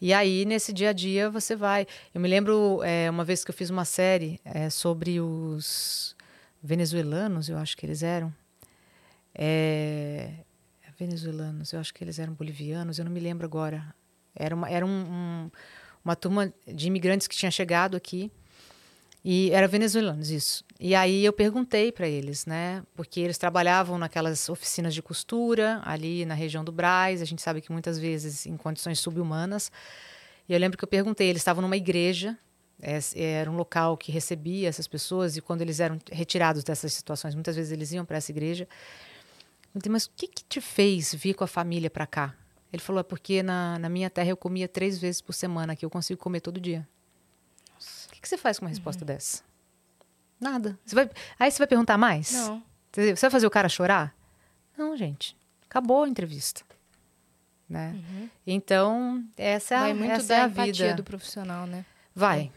E aí, nesse dia a dia, você vai. Eu me lembro é, uma vez que eu fiz uma série é, sobre os venezuelanos, eu acho que eles eram. É, venezuelanos, eu acho que eles eram bolivianos, eu não me lembro agora. Era uma, era um, um- uma turma de imigrantes que tinha chegado aqui. E era venezuelanos, isso. E aí eu perguntei para eles, né? Porque eles trabalhavam naquelas oficinas de costura ali na região do Braz. A gente sabe que muitas vezes em condições subhumanas. E eu lembro que eu perguntei, eles estavam numa igreja, é, era um local que recebia essas pessoas e quando eles eram retirados dessas situações, muitas vezes eles iam para essa igreja. Eu mas o que, que te fez vir com a família para cá? Ele falou, é porque na, na minha terra eu comia três vezes por semana, aqui eu consigo comer todo dia. O que, você faz com uma resposta dessa? Nada. Você vai, aí você vai perguntar mais? Não. Você vai fazer o cara chorar? Não, gente. Acabou a entrevista. Né? Então, essa, é a- Vai muito essa é a empatia vida. do profissional, né? Vai,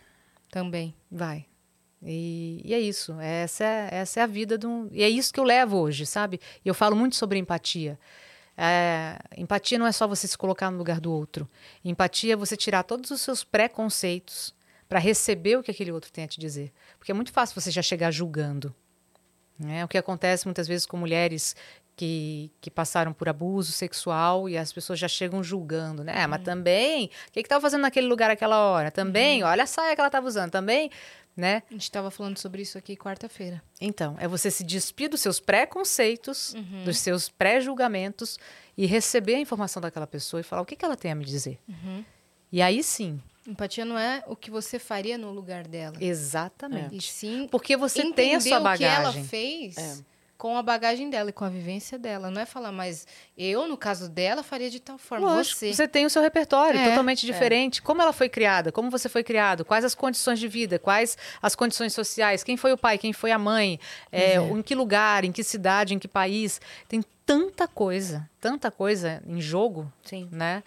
Também. vai. E, e é isso. Essa é, essa é a vida de um. E é isso que eu levo hoje, sabe? E eu falo muito sobre empatia. É, empatia não é só você se colocar no lugar do outro. Empatia é você tirar todos os seus preconceitos para receber o que aquele outro tem a te dizer. Porque é muito fácil você já chegar julgando. Né? O que acontece muitas vezes com mulheres que, que passaram por abuso sexual e as pessoas já chegam julgando, né? Ah, Mas também, o que estava fazendo naquele lugar aquela hora? Também, olha a saia que ela estava usando, também, né? A gente estava falando sobre isso aqui quarta-feira. Então, é você se despir dos seus preconceitos, dos seus pré-julgamentos e receber a informação daquela pessoa e falar o que, que ela tem a me dizer. E aí sim, Empatia não é o que você faria no lugar dela. exatamente. E sim Porque você tem a sua entender o que ela bagagem. fez É. com a bagagem dela e com a vivência dela. Não é falar, mas eu, no caso dela, faria de tal forma. Lógico, você. você tem o seu repertório É, totalmente diferente. Como ela foi criada, como você foi criado, quais as condições de vida, quais as condições sociais, quem foi o pai, quem foi a mãe, é, é. em que lugar, em que cidade, em que país. Tem tanta coisa, tanta coisa em jogo, Sim. né?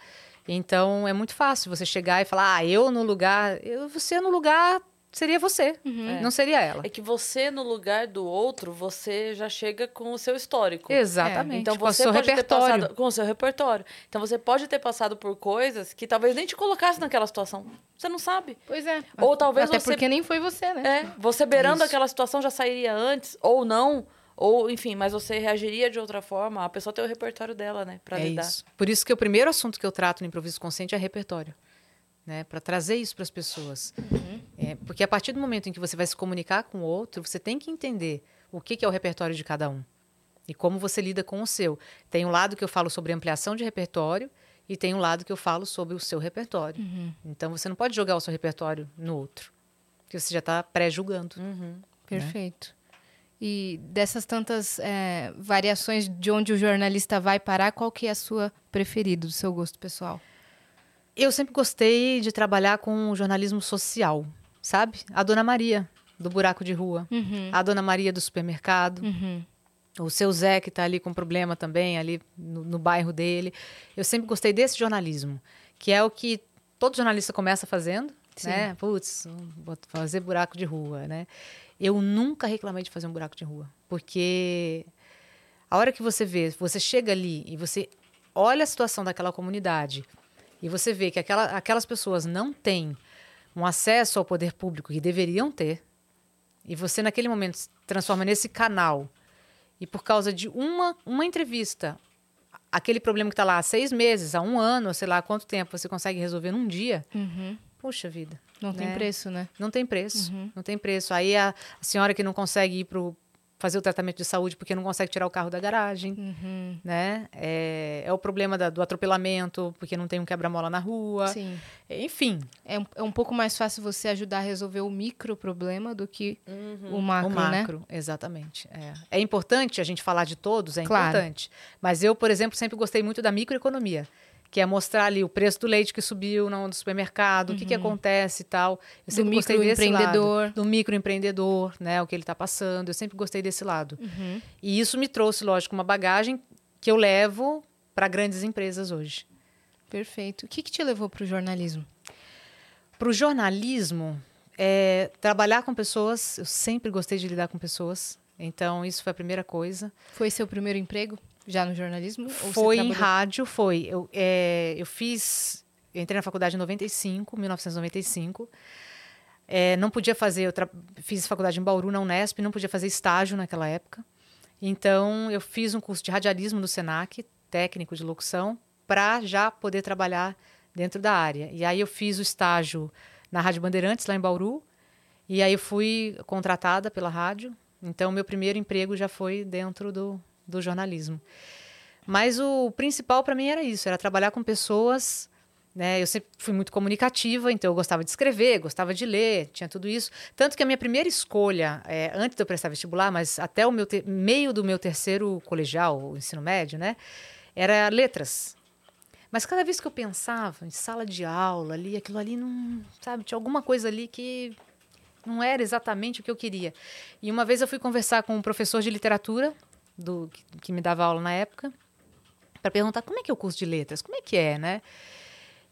Então é muito fácil você chegar e falar, ah, eu no lugar, eu, você no lugar seria você, não seria ela. É que você, no lugar do outro, você já chega com o seu histórico. Exatamente. Então com o você seu pode ter repertório. passado com o seu repertório. Então você pode ter passado por coisas que talvez nem te colocasse naquela situação. Você não sabe. Pois é. Ou talvez Até você- porque nem foi você, né? É, você beirando Isso. aquela situação já sairia antes ou não, ou enfim, mas você reagiria de outra forma. A pessoa tem o repertório dela, né, Pra é lidar. isso. Por isso que o primeiro assunto que eu trato no improviso consciente é repertório. Né, para trazer isso para as pessoas. É, porque a partir do momento em que você vai se comunicar com o outro, você tem que entender o que, que é o repertório de cada um e como você lida com o seu. Tem um lado que eu falo sobre ampliação de repertório e tem um lado que eu falo sobre o seu repertório. Então você não pode jogar o seu repertório no outro, porque você já está pré-julgando. Uhum. Perfeito. E dessas tantas é, variações de onde o jornalista vai parar, qual que é a sua preferida, do seu gosto pessoal? Eu sempre gostei de trabalhar com jornalismo social, sabe? A Dona Maria, do Buraco de Rua. A Dona Maria do supermercado. Uhum. O seu Zé, que está ali com problema também, ali no, no bairro dele. Eu sempre gostei desse jornalismo, que é o que todo jornalista começa fazendo, Sim. né? Putz, vou fazer buraco de rua, né? Eu nunca reclamei de fazer um buraco de rua, porque a hora que você vê, você chega ali e você olha a situação daquela comunidade e você vê que aquela, aquelas pessoas não têm um acesso ao poder público que deveriam ter, e você naquele momento se transforma nesse canal e por causa de uma, uma entrevista, aquele problema que está lá há seis meses, há um ano, sei lá há quanto tempo, você consegue resolver num dia, Uhum. puxa vida, Não tem Né? preço, né? não tem preço. Não tem preço. Aí a, a senhora que não consegue ir pro fazer o tratamento de saúde porque não consegue tirar o carro da garagem, Uhum. né? É, é o problema da- do atropelamento porque não tem um quebra-mola na rua. Sim. Enfim, É um, é um pouco mais fácil você ajudar a resolver o micro problema do que o macro, o né? macro, exatamente. É. é importante a gente falar de todos, é Claro. importante. Mas eu, por exemplo, sempre gostei muito da microeconomia, que é mostrar ali o preço do leite que subiu no supermercado, o que, que acontece e tal. Eu Uhum. Do sempre gostei desse microempreendedor. lado. Do microempreendedor, né? O que ele está passando. Eu sempre gostei desse lado. Uhum. E isso me trouxe, lógico, uma bagagem que eu levo para grandes empresas hoje. Perfeito. O que, que te levou para o jornalismo? Para o jornalismo, é, trabalhar com pessoas, eu sempre gostei de lidar com pessoas. Então, isso foi a primeira coisa. Foi seu primeiro emprego já no jornalismo? Foi em rádio, foi. Eu, é, eu fiz. Eu entrei na faculdade em 95, 1995. É, não podia fazer, eu fiz faculdade em Bauru, na Unesp, não podia fazer estágio naquela época. Então, eu fiz um curso de radialismo no SENAC, técnico de locução, para já poder trabalhar dentro da área. E aí eu fiz o estágio na Rádio Bandeirantes, lá em Bauru, e aí eu fui contratada pela rádio. Então, meu primeiro emprego já foi dentro do, do jornalismo. Mas o principal para mim era isso, era trabalhar com pessoas. Né? Eu sempre fui muito comunicativa, então eu gostava de escrever, gostava de ler, tinha tudo isso. Tanto que a minha primeira escolha, é, antes de eu prestar vestibular, mas até o meu meio do meu terceiro colegial, o ensino médio, né? Era letras. Mas cada vez que eu pensava em sala de aula ali, aquilo ali não, sabe, tinha alguma coisa ali que não era exatamente o que eu queria. E uma vez eu fui conversar com um professor de literatura do que, que me dava aula na época para perguntar como é que é o curso de letras, como é que é, né?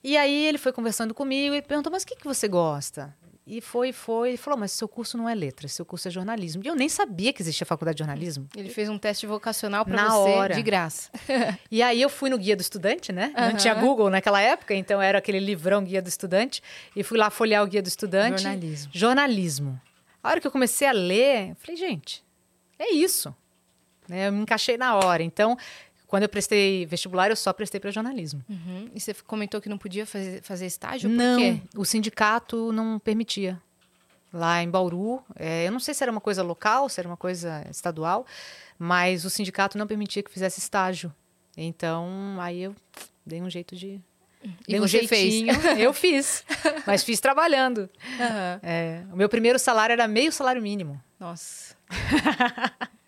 E aí ele foi conversando comigo e perguntou, mas o que, que você gosta? E foi, foi, e falou, mas seu curso não é letras, seu curso é jornalismo. E eu nem sabia que existia faculdade de jornalismo. Ele fez um teste vocacional para Na você hora. de graça. E aí eu fui no Guia do Estudante, né? Não Aham. tinha Google naquela época, então era aquele livrão Guia do Estudante. E fui lá folhear o Guia do Estudante. Jornalismo. Jornalismo. A hora que eu comecei a ler, eu falei, gente, é isso. Né? Eu me encaixei na hora. Então, quando eu prestei vestibular, eu só prestei para jornalismo. Uhum. E você comentou que não podia fazer, fazer estágio? Por Não, quê? o sindicato não permitia. Lá em Bauru, é, eu não sei se era uma coisa local, se era uma coisa estadual, mas o sindicato não permitia que fizesse estágio. Então, aí eu dei um jeito de. E dei um você fez? jeitinho. Eu fiz, mas fiz trabalhando. Aham. É, o meu primeiro salário era meio salário mínimo. Nossa.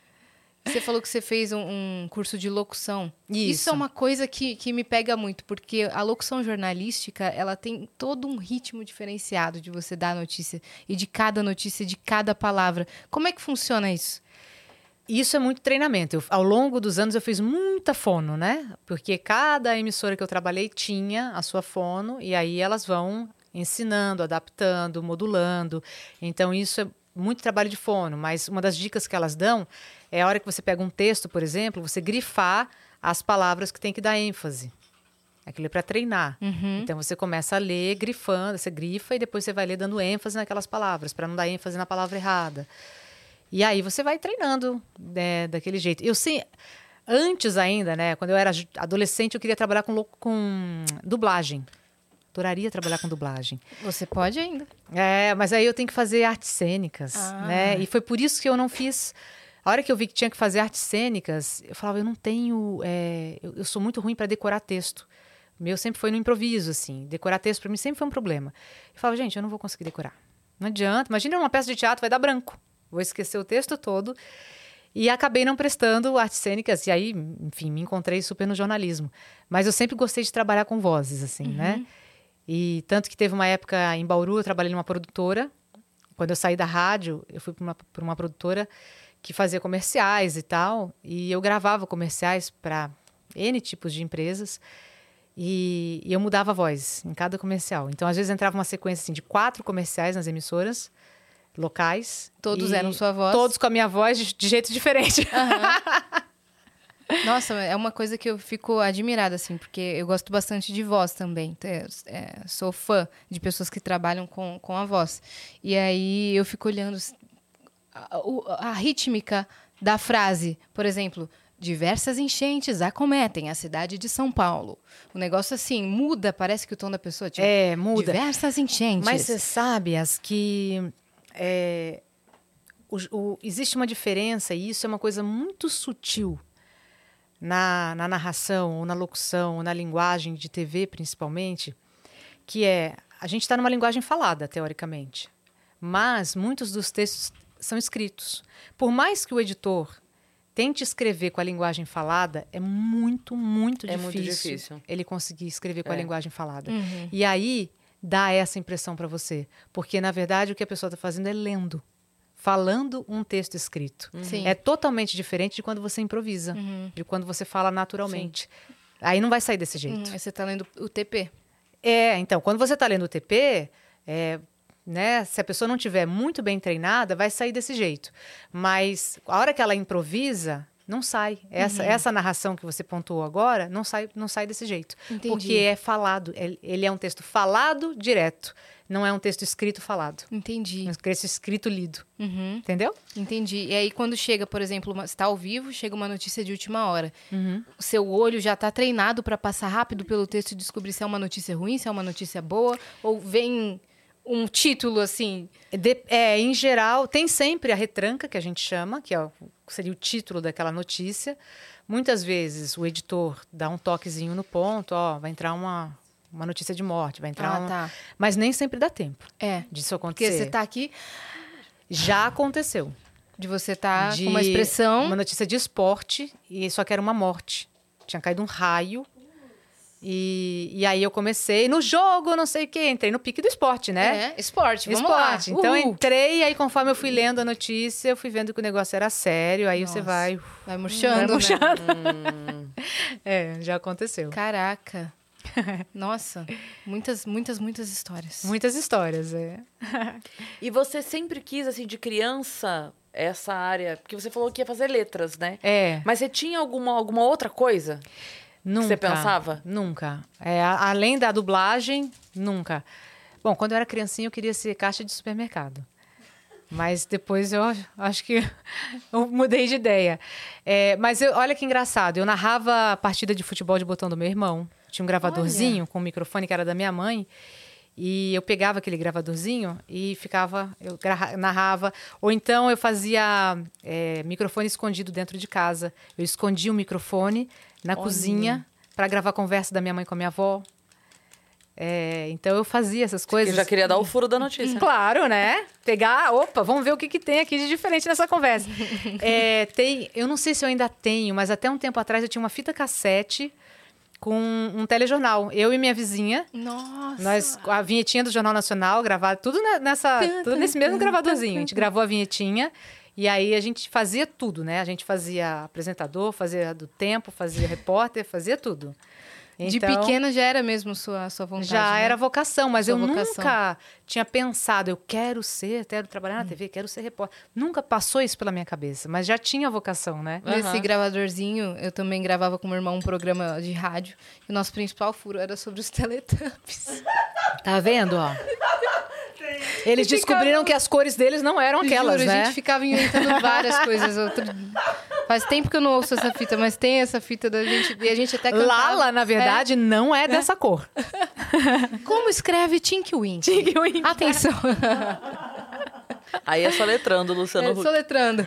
Você falou que você fez um, um curso de locução. Isso. Isso. é uma coisa que, que me pega muito, porque a locução jornalística, ela tem todo um ritmo diferenciado de você dar a notícia e de cada notícia, de cada palavra. Como é que funciona isso? Isso é muito treinamento. Eu, ao longo dos anos eu fiz muita fono, né? Porque cada emissora que eu trabalhei tinha a sua fono e aí elas vão ensinando, adaptando, modulando. Então isso é muito trabalho de fono, mas uma das dicas que elas dão é a hora que você pega um texto, por exemplo, você grifar as palavras que tem que dar ênfase. Aquilo é para treinar. Uhum. Então você começa a ler grifando, você grifa e depois você vai ler dando ênfase naquelas palavras, para não dar ênfase na palavra errada. E aí você vai treinando né, daquele jeito. Eu sei, antes ainda, né, quando eu era adolescente, eu queria trabalhar com, com dublagem. Adoraria trabalhar com dublagem. Você pode ainda. É, mas aí eu tenho que fazer artes cênicas, Ah. né? E foi por isso que eu não fiz. A hora que eu vi que tinha que fazer artes cênicas, eu falava, eu não tenho. é, eu, eu sou muito ruim para decorar texto. O meu sempre foi no improviso, assim. Decorar texto para mim sempre foi um problema. Eu falava, gente, eu não vou conseguir decorar. Não adianta. Imagina uma peça de teatro, vai dar branco. Vou esquecer o texto todo. E acabei não prestando artes cênicas. E aí, enfim, me encontrei super no jornalismo. Mas eu sempre gostei de trabalhar com vozes, assim, né? E tanto que teve uma época em Bauru, eu trabalhei numa produtora. Quando eu saí da rádio, eu fui para uma, pra uma produtora que fazia comerciais e tal. E eu gravava comerciais para N tipos de empresas. E, e eu mudava a voz em cada comercial. Então, às vezes, entrava uma sequência assim, de quatro comerciais nas emissoras locais. Todos eram sua voz? Todos com a minha voz de, de jeito diferente. Nossa, é uma coisa que eu fico admirada, assim, porque eu gosto bastante de voz também. É, é, sou fã de pessoas que trabalham com, com a voz. E aí eu fico olhando a, a rítmica da frase. Por exemplo, diversas enchentes acometem a cidade de São Paulo. O negócio assim, muda, parece que o tom da pessoa, tipo, É, muda. diversas enchentes. Mas você sabe, as que é, o- o- existe uma diferença, e isso é uma coisa muito sutil na, na narração, ou na locução, ou na linguagem de TV, principalmente, que é a gente está numa linguagem falada, teoricamente, mas muitos dos textos são escritos. Por mais que o editor tente escrever com a linguagem falada, é muito, muito É difícil, muito difícil. ele conseguir escrever com a É. linguagem falada. Uhum. E aí dá essa impressão para você, porque na verdade o que a pessoa está fazendo é lendo, falando um texto escrito. Sim. É totalmente diferente de quando você improvisa, Uhum. de quando você fala naturalmente. Aí não vai sair desse jeito. Hum, aí você tá lendo o TP. É, então, quando você está lendo o TP, é, né, se a pessoa não tiver muito bem treinada, vai sair desse jeito. Mas a hora que ela improvisa, não sai. Essa, Uhum. essa narração que você pontuou agora, não sai, não sai desse jeito. Entendi. Porque é falado. Ele, ele é um texto falado direto. Não é um texto escrito falado. Entendi. É um texto escrito lido. Uhum. Entendeu? Entendi. E aí, quando chega, por exemplo, está ao vivo, chega uma notícia de última hora. Uhum. O seu olho já está treinado para passar rápido pelo texto e descobrir se é uma notícia ruim, se é uma notícia boa, ou vem um título assim. De- é, em geral, tem sempre a retranca, que a gente chama, que é o- seria o título daquela notícia. Muitas vezes o editor dá um toquezinho no ponto, ó, vai entrar uma, uma notícia de morte, vai entrar Ah, um... tá. Mas nem sempre dá tempo É. disso Porque acontecer. você tá aqui, Já aconteceu. de você tá de com uma expressão. Uma notícia de esporte, e só que era uma morte. Tinha caído um raio. E, e aí eu comecei no jogo, não sei o quê. Entrei no pique do esporte, né? É, esporte, vamos esporte. lá. Então entrei, e aí conforme eu fui lendo a notícia, eu fui vendo que o negócio era sério. Aí você Nossa. vai. Vai murchando, Vai murchando. né? É, já aconteceu. Caraca. Nossa, muitas, muitas, muitas histórias. Muitas histórias, é. E você sempre quis, assim, de criança, essa área? Porque você falou que ia fazer letras, né? É. Mas você tinha alguma, alguma outra coisa? Nunca. você pensava? Nunca. É, além da dublagem, nunca. Bom, quando eu era criancinha, eu queria ser caixa de supermercado. Mas depois eu acho que eu mudei de ideia. É, mas eu- olha que engraçado. Eu narrava a partida de futebol de botão do meu irmão. Tinha um gravadorzinho com um microfone que era da minha mãe. E eu pegava aquele gravadorzinho e ficava, eu narrava. Ou então eu fazia é, microfone escondido dentro de casa. Eu escondia o microfone na Olha. cozinha para gravar a conversa da minha mãe com a minha avó. É, então eu fazia essas Eu coisas. já queria dar o furo da notícia. Claro, né? Pegar, opa, vamos ver o que, que tem aqui de diferente nessa conversa. É, tem, eu não sei se eu ainda tenho, mas até um tempo atrás eu tinha uma fita cassete com um telejornal. Eu e minha vizinha, Nossa. nós a vinhetinha do Jornal Nacional, gravado tudo ne- nessa, tudo nesse mesmo gravadorzinho. A gente gravou a vinhetinha e aí a gente fazia tudo, né? A gente fazia apresentador, fazia do tempo, fazia repórter, fazia tudo. De Então- pequena já era mesmo sua, sua vontade. já né? era vocação, mas Sua eu vocação. nunca tinha pensado, eu quero ser, quero trabalhar na TV, quero ser repórter. Nunca passou isso pela minha cabeça, mas já tinha vocação, né? Nesse Aham. gravadorzinho, eu também gravava com meu irmão um programa de rádio. E o nosso principal furo era sobre os Teletubbies. Tá vendo, ó? Eles E ficava- descobriram que as cores deles não eram aquelas, Juro, né? a gente ficava inventando várias coisas. Outro- Faz tempo que eu não ouço essa fita, mas tem essa fita da gente. E a gente até cantava. Lala, na verdade, não é dessa cor. É. Como escreve Tink Wink? Tinky Winky. Atenção. Aí é só letrando, Luciano É, Huck. soletrando.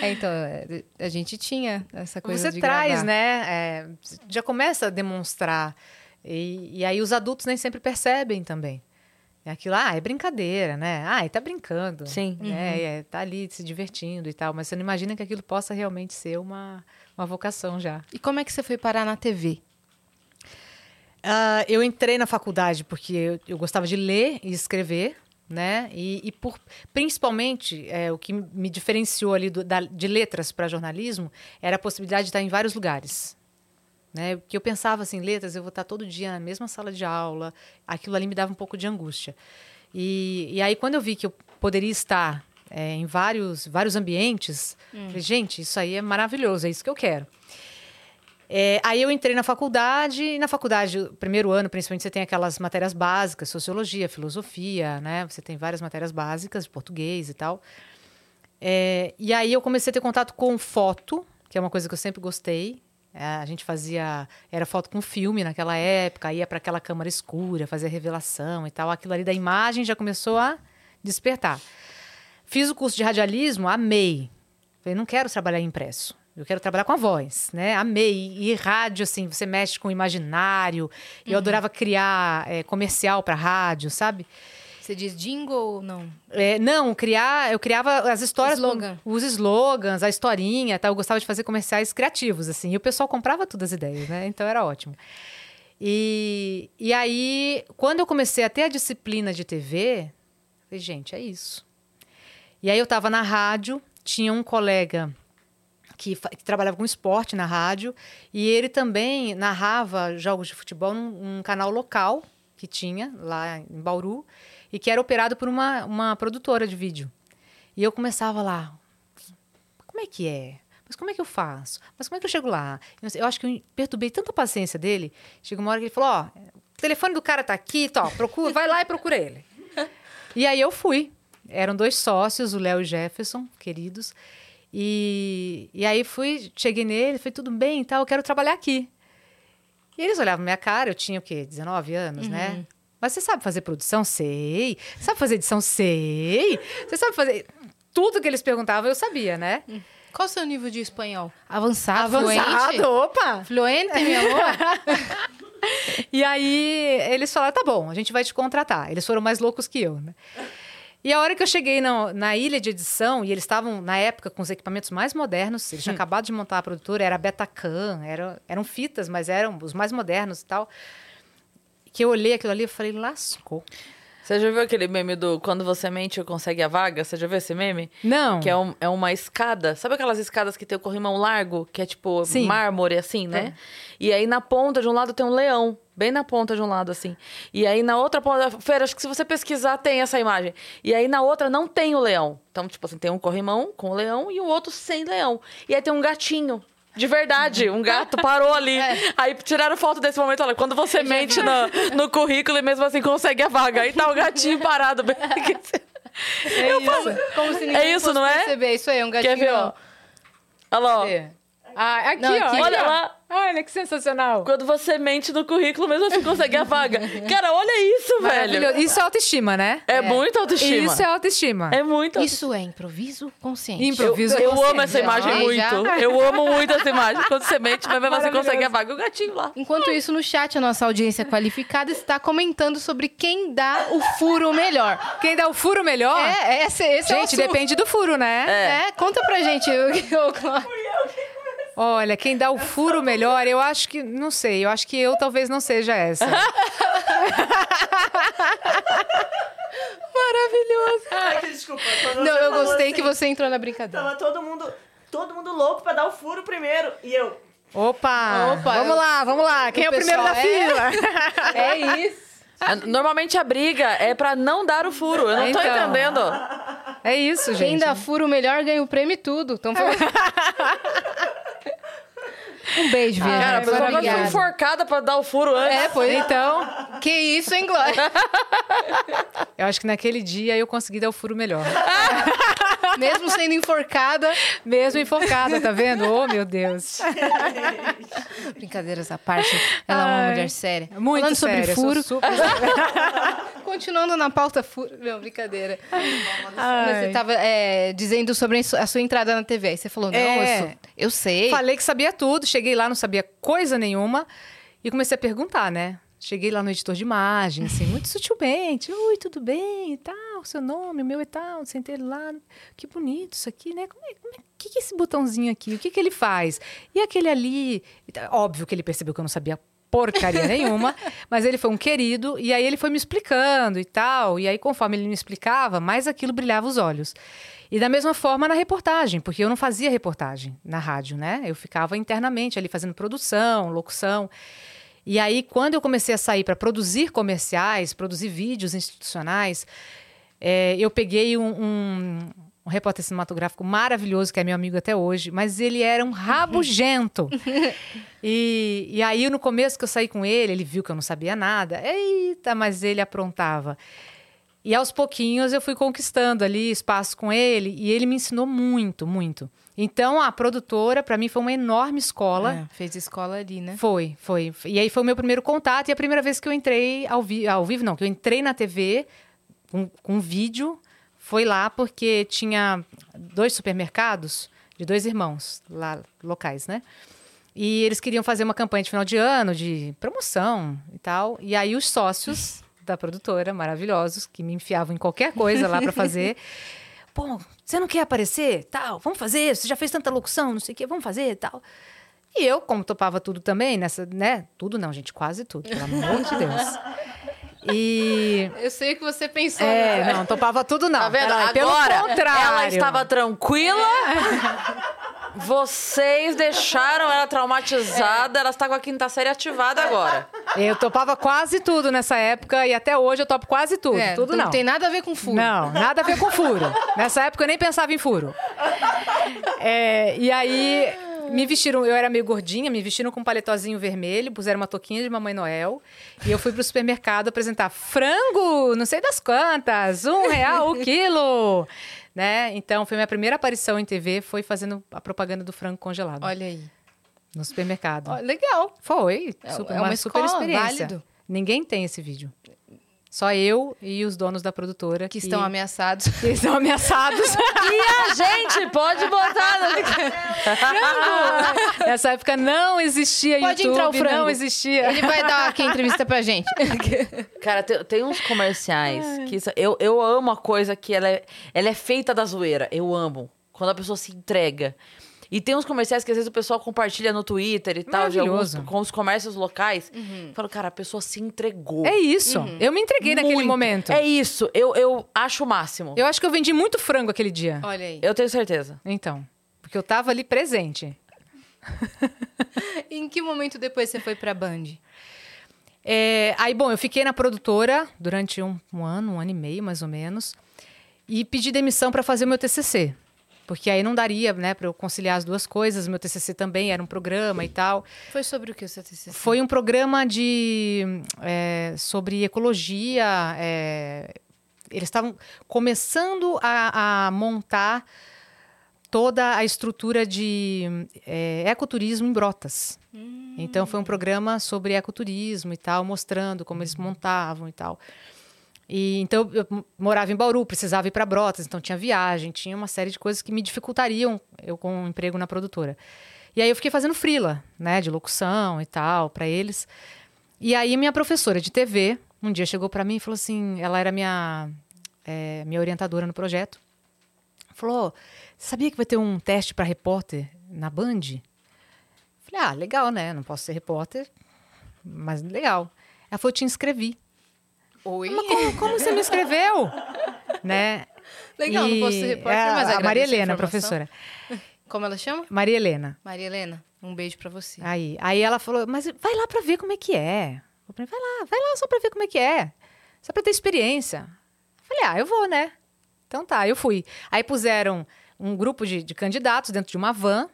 é, então, é, a gente tinha essa coisa Você de traz, gravar. né? é, já começa a demonstrar. E, e aí os adultos nem sempre percebem também. É aquilo, ah, é brincadeira, né? Ah, ele tá brincando. Sim. Né? É, tá ali se divertindo e tal. Mas você não imagina que aquilo possa realmente ser uma, uma vocação já. E como é que você foi parar na TV? Ah, eu entrei na faculdade porque eu, eu gostava de ler e escrever, né? E, e por, principalmente é, o que me diferenciou ali do- da- de letras para jornalismo era a possibilidade de estar em vários lugares. Né? Porque eu pensava assim, letras, eu vou estar todo dia na mesma sala de aula, aquilo ali me dava um pouco de angústia. E, e aí, quando eu vi que eu poderia estar é, em vários, vários ambientes, falei, gente, isso aí é maravilhoso, é isso que eu quero. É, aí eu entrei na faculdade, e na faculdade, primeiro ano, principalmente, você tem aquelas matérias básicas, sociologia, filosofia, né? Você tem várias matérias básicas, de português e tal. É, e aí eu comecei a ter contato com foto, que é uma coisa que eu sempre gostei. É, a gente fazia, era foto com filme naquela época, ia para aquela câmara escura, fazia revelação e tal. Aquilo ali da imagem já começou a despertar. Fiz o curso de radialismo, amei. Falei, não quero trabalhar impresso. Eu quero trabalhar com a voz, né? Amei. E rádio, assim, você mexe com o imaginário. Eu adorava criar é, comercial para rádio, sabe? Você diz jingle ou não? É, não, criar, eu criava as histórias, com- Slogan. os slogans, a historinha, tal. Eu gostava de fazer comerciais criativos, assim. E o pessoal comprava todas as ideias, né? Então era ótimo. E, e aí, quando eu comecei a ter a disciplina de TV, eu falei, gente, é isso. E aí eu estava na rádio, tinha um colega que, que trabalhava com esporte na rádio, e ele também narrava jogos de futebol num, num canal local que tinha lá em Bauru, e que era operado por uma, uma produtora de vídeo. E eu começava lá, como é que é? Mas como é que eu faço? Mas como é que eu chego lá? Eu, acho que eu perturbei tanta a paciência dele. Chegou uma hora que ele falou: Ó, o telefone do cara tá aqui, tó, procura, vai lá e procura ele. E aí eu fui. Eram dois sócios, o Léo e o Jefferson, queridos. E, e aí fui, cheguei nele, foi tudo bem e tal, eu quero trabalhar aqui. E eles olhavam minha cara, eu tinha o quê? 19 anos, né? Mas você sabe fazer produção? Sei. Sabe fazer edição? Sei. Você sabe fazer. Tudo que eles perguntavam eu sabia, né? Qual o seu nível de espanhol? Avançado, Avançado, fluente? opa! Fluente, meu amor? E aí eles falaram: tá bom, a gente vai te contratar. Eles foram mais loucos que eu, né? E a hora que eu cheguei na, na ilha de edição, e eles estavam, na época, com os equipamentos mais modernos, eles tinham acabado de montar a produtora, era Betacam, eram, eram fitas, mas eram os mais modernos e tal. Que eu olhei aquilo ali e falei, lascou. Você já viu aquele meme do quando você mente consegue a vaga? Você já viu esse meme? Não. Que é, um- é uma escada. Sabe aquelas escadas que tem o corrimão largo? Que é tipo Sim. mármore, assim, né? E aí na ponta de um lado tem um leão. Bem na ponta de um lado, assim. E aí na outra ponta. Feira, acho que se você pesquisar tem essa imagem. E aí na outra não tem o leão. Então, tipo assim, tem um corrimão com o leão e o outro sem leão. E aí tem um gatinho. De verdade, um gato parou ali. Aí tiraram foto desse momento, olha, quando você mente no, no currículo e mesmo assim consegue a vaga. Aí tá o gatinho parado. É isso. Como se ninguém É isso, não é? perceber. Isso aí, é um gatinho. Quer ver, ó? Olha lá, ó. Ah, aqui, Não, ó. aqui. Olha lá. Olha que sensacional. Quando você mente no currículo, mesmo assim consegue a vaga. Cara, olha isso, velho. Isso é autoestima, né? É, muita autoestima. Isso é autoestima. É muito Isso é improviso consciente. Improviso Eu, eu consciente. amo essa imagem Já, muito. já. Eu amo muito essa imagem. Quando você mente, mas mesmo assim consegue a vaga. O gatinho lá. Enquanto isso, no chat, a nossa audiência qualificada está comentando sobre quem dá o furo melhor. Quem dá o furo melhor? É, esse, esse é o Gente, assunto. depende do furo, né? É, conta pra gente. o- o Cló- Olha, quem dá o furo melhor, eu acho que. Não sei, eu acho que eu talvez não seja essa. Maravilhoso. Ai, que desculpa. Não, eu gostei assim, que você entrou na brincadeira. Tava todo mundo, todo mundo louco pra dar o furo primeiro. E eu, Opa! Opa, vamos eu- lá, vamos lá. Quem é o primeiro da pessoal é- fila? É isso. Normalmente a briga é pra não dar o furo. Eu não tô Então. entendendo. É isso, Quem gente. dá furo melhor ganha o prêmio e tudo. Então. um beijo, Viana. Cara, a pessoa quase foi enforcada pra dar o furo antes. É, foi. Então, Que isso, hein, Glória? eu acho que naquele dia eu consegui dar o furo melhor. Mesmo sendo enforcada. Mesmo enforcada, tá vendo? Oh, meu Deus. Brincadeiras à parte, ela é uma Ai, mulher séria. Muito Falando séria, sobre furo, super- continuando na pauta furo. Não, brincadeira. Ai. Você estava dizendo sobre a sua entrada na TV. Aí você falou, não, É. eu, sou- eu sei. Falei que sabia tudo, cheguei lá, não sabia coisa nenhuma e comecei a perguntar, né? Cheguei lá no editor de imagem, assim, muito sutilmente. Oi, tudo bem e tal, seu nome, o meu e tal. Sentei lá, que bonito isso aqui, né? Como é, como é, que, que é esse botãozinho aqui? O que, que ele faz? E aquele ali? Óbvio que ele percebeu que eu não sabia porcaria nenhuma, mas ele foi um querido e aí ele foi me explicando e tal. E aí, conforme ele me explicava, mais aquilo brilhava os olhos. E da mesma forma na reportagem, porque eu não fazia reportagem na rádio, né? Eu ficava internamente ali fazendo produção, locução. E aí, quando eu comecei a sair para produzir comerciais, produzir vídeos institucionais, é, eu peguei um, um, um repórter cinematográfico maravilhoso, que é meu amigo até hoje, mas ele era um rabugento. e, e aí, no começo que eu saí com ele, ele viu que eu não sabia nada. Eita, mas ele aprontava. E aos pouquinhos eu fui conquistando ali espaço com ele e ele me ensinou muito, muito. Então a produtora para mim foi uma enorme escola. É, fez escola ali, né? Foi, foi. E aí foi o meu primeiro contato e a primeira vez que eu entrei ao, vi ao vivo, não, que eu entrei na TV com, com vídeo, foi lá porque tinha dois supermercados de dois irmãos lá locais, né? E eles queriam fazer uma campanha de final de ano, de promoção e tal. E aí os sócios da produtora, maravilhosos, que me enfiavam em qualquer coisa lá para fazer. Pô, você não quer aparecer? Tal, vamos fazer. Você já fez tanta locução, não sei o quê, vamos fazer, tal. E eu, como topava tudo também, nessa, né? Tudo não, gente, quase tudo, pelo amor de Deus. E. Eu sei o que você pensou. É, né? não, topava tudo não. Tá vendo? Peraí, pelo Agora, contrário. ela estava tranquila. Vocês deixaram ela traumatizada. Ela está com a quinta série ativada agora. Eu topava quase tudo nessa época e até hoje eu topo quase tudo. É, tudo não. Não tem nada a ver com furo. Não, nada a ver com furo. Nessa época eu nem pensava em furo. É, e aí me vestiram, eu era meio gordinha, me vestiram com um paletózinho vermelho, puseram uma touquinha de Mamãe Noel. E eu fui pro supermercado apresentar frango, não sei das quantas, um real o quilo. Né? Então, foi minha primeira aparição em TV, foi fazendo a propaganda do frango congelado Olha aí. no supermercado. Ó, legal. Foi, É- super, é uma, uma super experiência. válido. Ninguém tem esse vídeo. Só eu e os donos da produtora Que estão ameaçados. que estão ameaçados. E a gente pode botar. Nessa época não existia Pode YouTube, entrar o frango. não existia. Ele vai dar aqui a entrevista pra gente. Cara, tem, tem uns comerciais que isso- eu, eu amo a coisa que ela é, ela é feita da zoeira. Eu amo. Quando a pessoa se entrega. E tem uns comerciais que às vezes o pessoal compartilha no Twitter e tal, de alguns, Maravilhoso. com os comércios locais. Falo, cara, a pessoa se entregou. É isso. Eu me entreguei naquele Muito. momento. É isso. Eu, eu acho o máximo. Eu, Eu acho que eu vendi muito frango aquele dia. Olha aí. tenho certeza. Então, porque eu tava ali presente. Em que momento depois você foi pra Band? É, aí, bom, eu fiquei na produtora durante um, um ano, um ano e meio, mais ou menos, e pedi demissão para fazer o meu TCC. Porque aí não daria, né, para eu conciliar as duas coisas. Meu TCC também era um programa e tal. Foi sobre o que o seu TCC? Foi um programa de é, sobre ecologia. é, eles estavam começando a, a montar toda a estrutura de é, ecoturismo em Brotas. Então foi um programa sobre ecoturismo e tal, mostrando como eles montavam e tal. E então eu morava em Bauru, precisava ir para Brotas, então tinha viagem, tinha uma série de coisas que me dificultariam eu com um emprego na produtora. E aí eu fiquei fazendo frila, né, de locução e tal, para eles. E aí minha professora de TV um dia chegou para mim e falou assim, ela era minha é, minha orientadora no projeto. Falou: "Sabia que vai ter um teste para repórter na Band?" Falei: "Ah, legal, né? Não posso ser repórter, mas legal." Ela falou: "Te inscrevi." Oi. Mas como, como você me inscreveu? né? Legal, não posso ser E repórter, é mas a Maria a Helena, informação. professora. Como ela chama? Maria Helena. Maria Helena, um beijo pra você. Aí, aí ela falou, mas vai lá pra ver como é que é. Falei, vai lá, vai lá só pra ver como é que é. Só pra ter experiência. Eu falei, ah, eu vou, né? Então tá, eu fui. Aí puseram um grupo de, de candidatos dentro de uma van,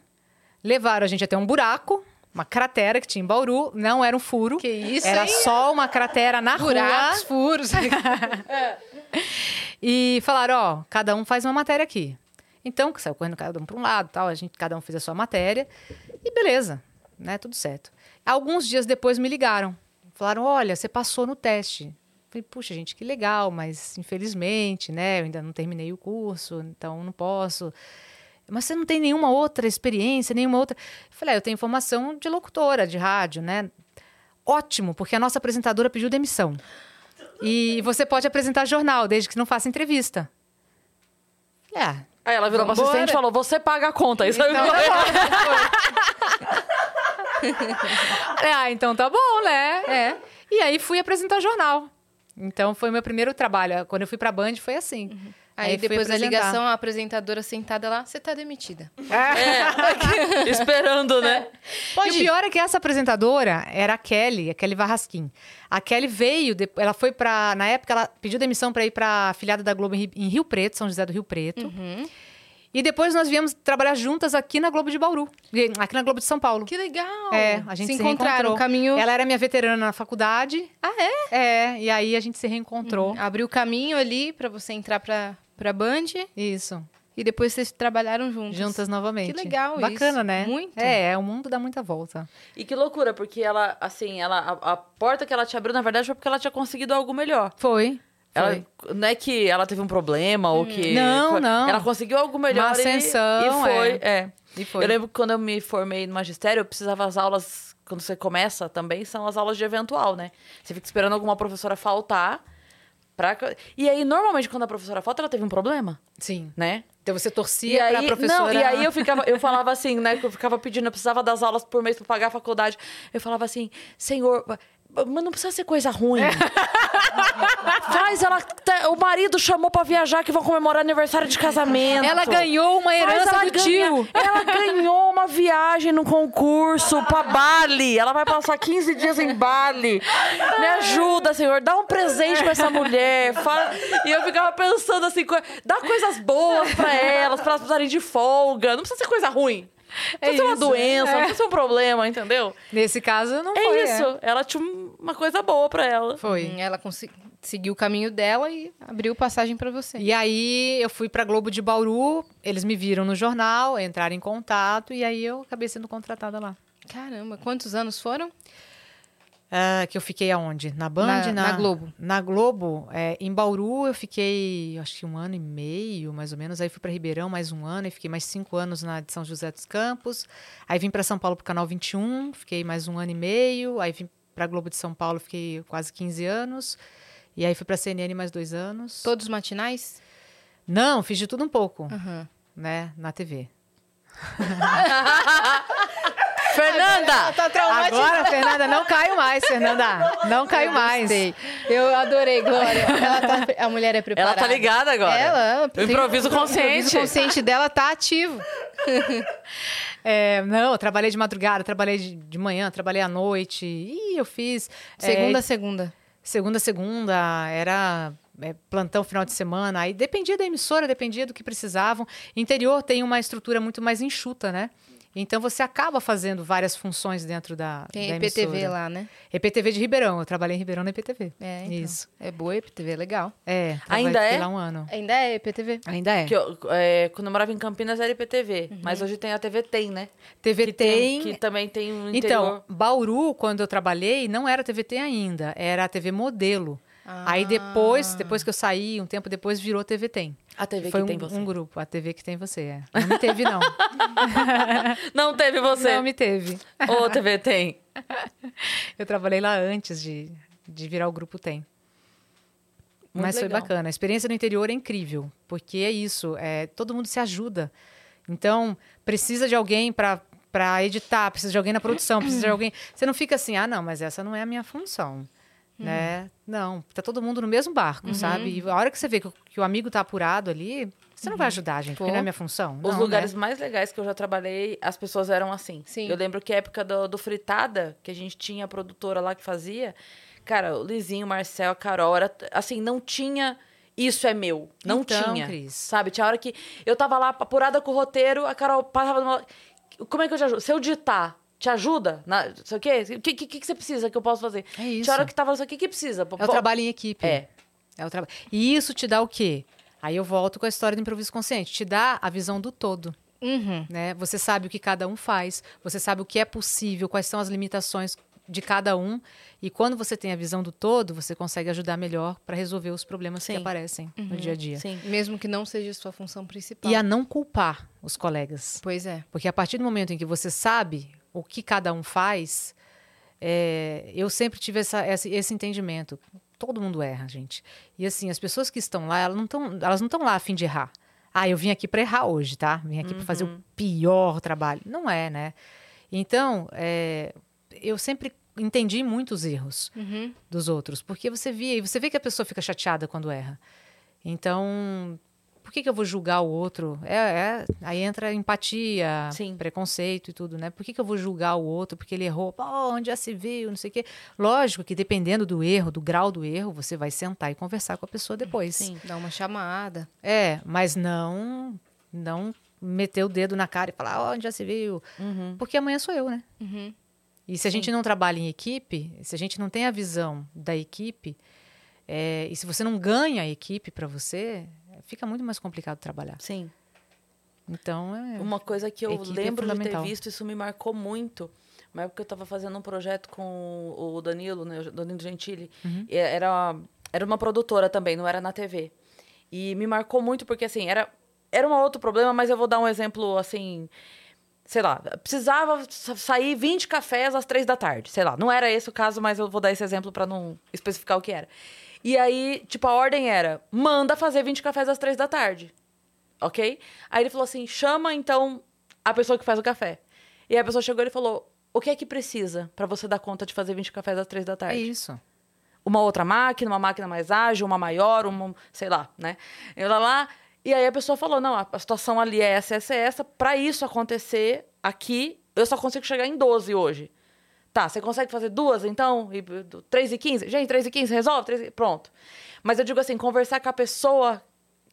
levaram a gente até um buraco, uma cratera que tinha em Bauru, não era um furo. Que isso, Era hein? só uma cratera na Buracos, rua. furos. E falaram, ó, cada um faz uma matéria aqui. Então, que saiu correndo cada um para um lado, tal, a gente cada um fez a sua matéria e beleza, né, tudo certo. Alguns dias depois me ligaram, falaram, olha, você passou no teste. Falei, puxa, gente, que legal, mas infelizmente, né, eu ainda não terminei o curso, então não posso. Mas você não tem nenhuma outra experiência, nenhuma outra. Eu falei, ah, eu tenho formação de locutora, de rádio, né? Ótimo, porque a nossa apresentadora pediu demissão. E você pode apresentar jornal, desde que não faça entrevista. Ah, Aí ela virou pra assistente e falou: Você paga a conta. Isso então tá bom. Falei, ah, então tá bom, né? É. E aí fui apresentar jornal. Então foi meu primeiro trabalho. Quando eu fui pra Band foi assim. Aí, fui depois da ligação, a apresentadora sentada lá, você tá demitida. É, esperando, né? e o pior é que essa apresentadora era a Kelly, a Kelly Varrasquim. A Kelly veio, ela foi pra. Na época, ela pediu demissão pra ir pra afiliada da Globo em Ri- em Rio Preto, São José do Rio Preto. Uhum. E depois nós viemos trabalhar juntas aqui na Globo de Bauru, aqui na Globo de São Paulo. Que legal! É, a gente se se, encontraram, caminho Ela era minha veterana na faculdade. Ah, é? É, e aí a gente se reencontrou. abriu o caminho ali pra você entrar pra, pra Band Isso. e depois vocês trabalharam juntos. Juntas novamente. Que legal Bacana, isso. né? Muito. É, o mundo dá muita volta. E que loucura, porque ela, assim, ela, a, a porta que ela te abriu, na verdade, foi porque ela tinha conseguido algo melhor. Foi. Ela, não é que ela teve um problema ou que. Não, foi- não. Ela conseguiu algo melhor. Uma e- ascensão, E, foi, é. é. E foi. Eu lembro que quando eu me formei no magistério, eu precisava as aulas, quando você começa também, são as aulas de eventual, né? Você fica esperando alguma professora faltar. Pra... E aí, normalmente, quando a professora falta, ela teve um problema, Sim. né? Então você E torcia aí, pra professora. não, e aí eu ficava, eu falava assim, né? Que eu ficava pedindo, eu precisava das aulas por mês pra pagar a faculdade. Eu falava assim, senhor, mas não precisa ser coisa ruim. Faz ela. tá- O marido chamou pra viajar que vão comemorar aniversário de casamento. Ela ganhou uma herança ela do tio. Ela ganhou uma viagem no concurso pra Bali. Ela vai passar 15 dias em Bali. Me ajuda, senhor. Dá um presente pra essa mulher. Fa- E eu ficava pensando assim, dá coisas boas pra elas, pra elas precisarem de folga. Não precisa ser coisa ruim. Não precisa ser uma isso, doença, é. precisa ser um problema, entendeu? Nesse caso, não É foi. isso. Ela tinha um- uma coisa boa pra ela. Foi. Hum, Ela consi- seguiu o caminho dela e abriu passagem pra você. E aí eu fui pra Globo de Bauru, eles me viram no jornal, entraram em contato e aí eu acabei sendo contratada lá. Caramba, quantos anos foram? Ah, que eu fiquei aonde? Na Band? Na- na Globo. Na Globo. é, em Bauru eu fiquei, acho que um ano e meio, mais ou menos. Aí fui para Ribeirão mais um ano e fiquei mais cinco anos na de São José dos Campos. Aí vim para São Paulo pro Canal 21, fiquei mais um ano e meio. Aí vim para Globo de São Paulo, fiquei quase 15 anos. E aí fui para CNN mais dois anos. Todos matinais? Não, fiz de tudo um pouco, Aham. né? Na TV. Fernanda! Tá Agora, Fernanda, não caio mais, Fernanda. Não caio mais. Gostei. Eu adorei, Glória. Ela tá- a mulher é Ela preparada. tá ligada agora. Ela, O improviso O improviso consciente. consciente dela tá ativo. É, não, eu trabalhei de madrugada, trabalhei de, de manhã, trabalhei à noite. E eu fiz. é, Segunda a segunda. segunda, a segunda, era é, plantão final de semana. Aí dependia da emissora, dependia do que precisavam. Interior tem uma estrutura muito mais enxuta, né? Então você acaba fazendo várias funções dentro da, Tem da EPTV emissora. lá, né? EPTV de Ribeirão. Eu trabalhei em Ribeirão na EPTV. É, então. Isso. É boa EPTV, legal. É. Ainda é? lá um ano. Ainda é EPTV? Ainda é. Eu- é, quando eu morava em Campinas era IPTV, mas hoje tem a TV Tem, né? TV Que tem. Que também tem um Então, interior. Bauru, quando eu trabalhei, não era TVT ainda, era a TV Modelo. Aí Ah. depois, depois que eu saí, um tempo depois, virou TV Tem. a TV Foi que um, tem você. um grupo, a TV que tem você, é. Não me teve, não. Não teve você. Não me teve. Ô, TV Tem. Eu trabalhei lá antes de, de virar o grupo Tem. Muito Mas foi legal. bacana. A experiência no interior é incrível, porque é isso, é, todo mundo se ajuda. Então, precisa de alguém para editar, precisa de alguém na produção, precisa de alguém. Você não fica assim, ah, não, mas essa não é a minha função. Né? Não, tá todo mundo no mesmo barco, sabe? E a hora que você vê que, o- que o amigo tá apurado ali, você não vai ajudar a gente, porque Pô. não é minha função. Os Não, lugares né? mais legais que eu já trabalhei, as pessoas eram assim. Sim. Eu lembro que a época do, do Fritada, que a gente tinha a produtora lá que fazia, cara, o Lizinho, o Marcel, a Carol, era, assim, não tinha isso é meu. Não Então, tinha. Cris. Sabe? Tinha hora que eu tava lá apurada com o roteiro, a Carol passava numa... Como é que eu te ajudo? Se eu ditar, te ajuda? Na, sei o quê? O que, que, que você precisa que eu posso fazer? É isso. Tinha hora que tava assim, o que, que precisa? É o trabalho em equipe. É. É o trabalho. E isso te dá o quê? Aí eu volto com a história do improviso consciente. Te dá a visão do todo. Uhum. né? Você sabe o que cada um faz, você sabe o que é possível, quais são as limitações de cada um. E quando você tem a visão do todo, você consegue ajudar melhor para resolver os problemas que Sim. aparecem no dia a dia. Sim. Mesmo que não seja sua função principal. E a não culpar os colegas. Pois é. Porque a partir do momento em que você sabe o que cada um faz, é, eu sempre tive essa, esse, esse entendimento. Todo mundo erra, gente. E assim, as pessoas que estão lá, elas não estão, elas não estão lá a fim de errar. Ah, eu vim aqui para errar hoje, tá? Vim aqui para fazer o pior trabalho. Não é, né? Então, é, eu sempre entendi muitos erros Uhum. dos outros, porque você via, e você vê que a pessoa fica chateada quando erra. Então, por que, que eu vou julgar o outro? É, é- aí entra empatia, Sim. preconceito e tudo, né? Por que, que eu vou julgar o outro porque ele errou? Pô, onde já se viu, não sei o quê. Lógico que dependendo do erro, do grau do erro, você vai sentar e conversar com a pessoa depois. Sim. Dá uma chamada. É, mas não, não meter o dedo na cara e falar, ó, onde já se viu? Uhum. Porque amanhã sou eu, né? Uhum. E se a gente não trabalha em equipe, se a gente não tem a visão da equipe, é, e se você não ganha a equipe para você, fica muito mais complicado trabalhar. Sim. Então, é, Uma coisa que eu é lembro de ter visto, isso me marcou muito. Uma época eu estava fazendo um projeto com o Danilo, né, o Danilo Gentili. Uhum. Era, era uma produtora também, não era na TV. E me marcou muito porque, assim, era, era um outro problema, mas eu vou dar um exemplo, assim... Sei lá, precisava sa- sair 20 cafés às três da tarde. Sei lá, não era esse o caso, mas eu vou dar esse exemplo para não especificar o que era. E aí, tipo, a ordem era: manda fazer 20 cafés às três da tarde ok? Aí ele falou assim: chama então a pessoa que faz o café. E aí a pessoa chegou e falou: o que é que precisa pra você dar conta de fazer 20 cafés às três da é tarde? isso. Uma outra máquina, uma máquina mais ágil, uma maior, uma, sei lá, né? E lá, lá. E aí a pessoa falou: não, a, a situação ali é essa, essa, essa. Pra isso acontecer aqui, eu só consigo chegar em 12 hoje. Tá, você consegue fazer duas, então? E, 3 e 15? Gente, 3 e 15, resolve? 3 e... Pronto. Mas eu digo assim, conversar com a pessoa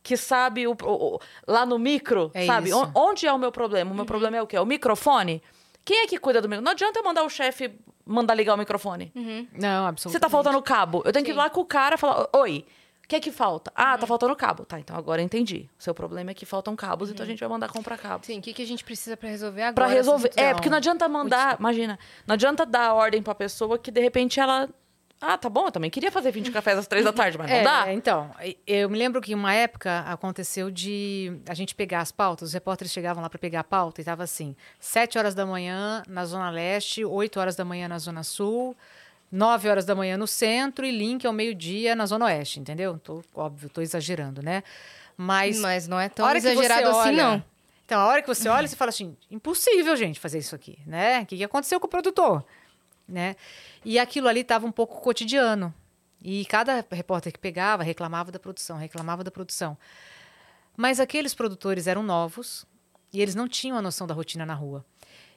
que sabe o, o- o- lá no micro, É sabe? isso. Onde é o meu problema? O meu problema é o quê? O microfone? Quem é que cuida do microfone? Não adianta eu mandar o chefe mandar ligar o microfone. Não, absolutamente. Se tá faltando cabo, eu tenho que ir lá com o cara e falar: Oi, o que é que falta? Ah, Uhum. tá faltando cabo. Tá, então agora eu entendi. O seu problema é que faltam cabos, então a gente vai mandar comprar cabos. Sim, o que, que a gente precisa pra resolver agora? Pra essa resolver. É, porque não adianta mandar. Imagina, não adianta dar ordem pra pessoa que de repente ela. Ah, tá bom, eu também queria fazer 20 cafés às três da tarde, mas não É, dá. então, eu me lembro que uma época aconteceu de a gente pegar as pautas, os repórteres chegavam lá para pegar a pauta e tava assim, 7 horas da manhã na Zona Leste, 8 horas da manhã na Zona Sul, 9 horas da manhã no centro e link ao meio-dia na Zona Oeste, entendeu? Tô, óbvio, tô exagerando, né? Mas, Mas não é tão exagerado assim, olha- não. Então, a hora que você olha, você fala assim, impossível, gente, fazer isso aqui, né? O que, que aconteceu com o produtor? Né? E aquilo ali estava um pouco cotidiano. E cada repórter que pegava reclamava da produção, reclamava da produção. Mas aqueles produtores eram novos e eles não tinham a noção da rotina na rua.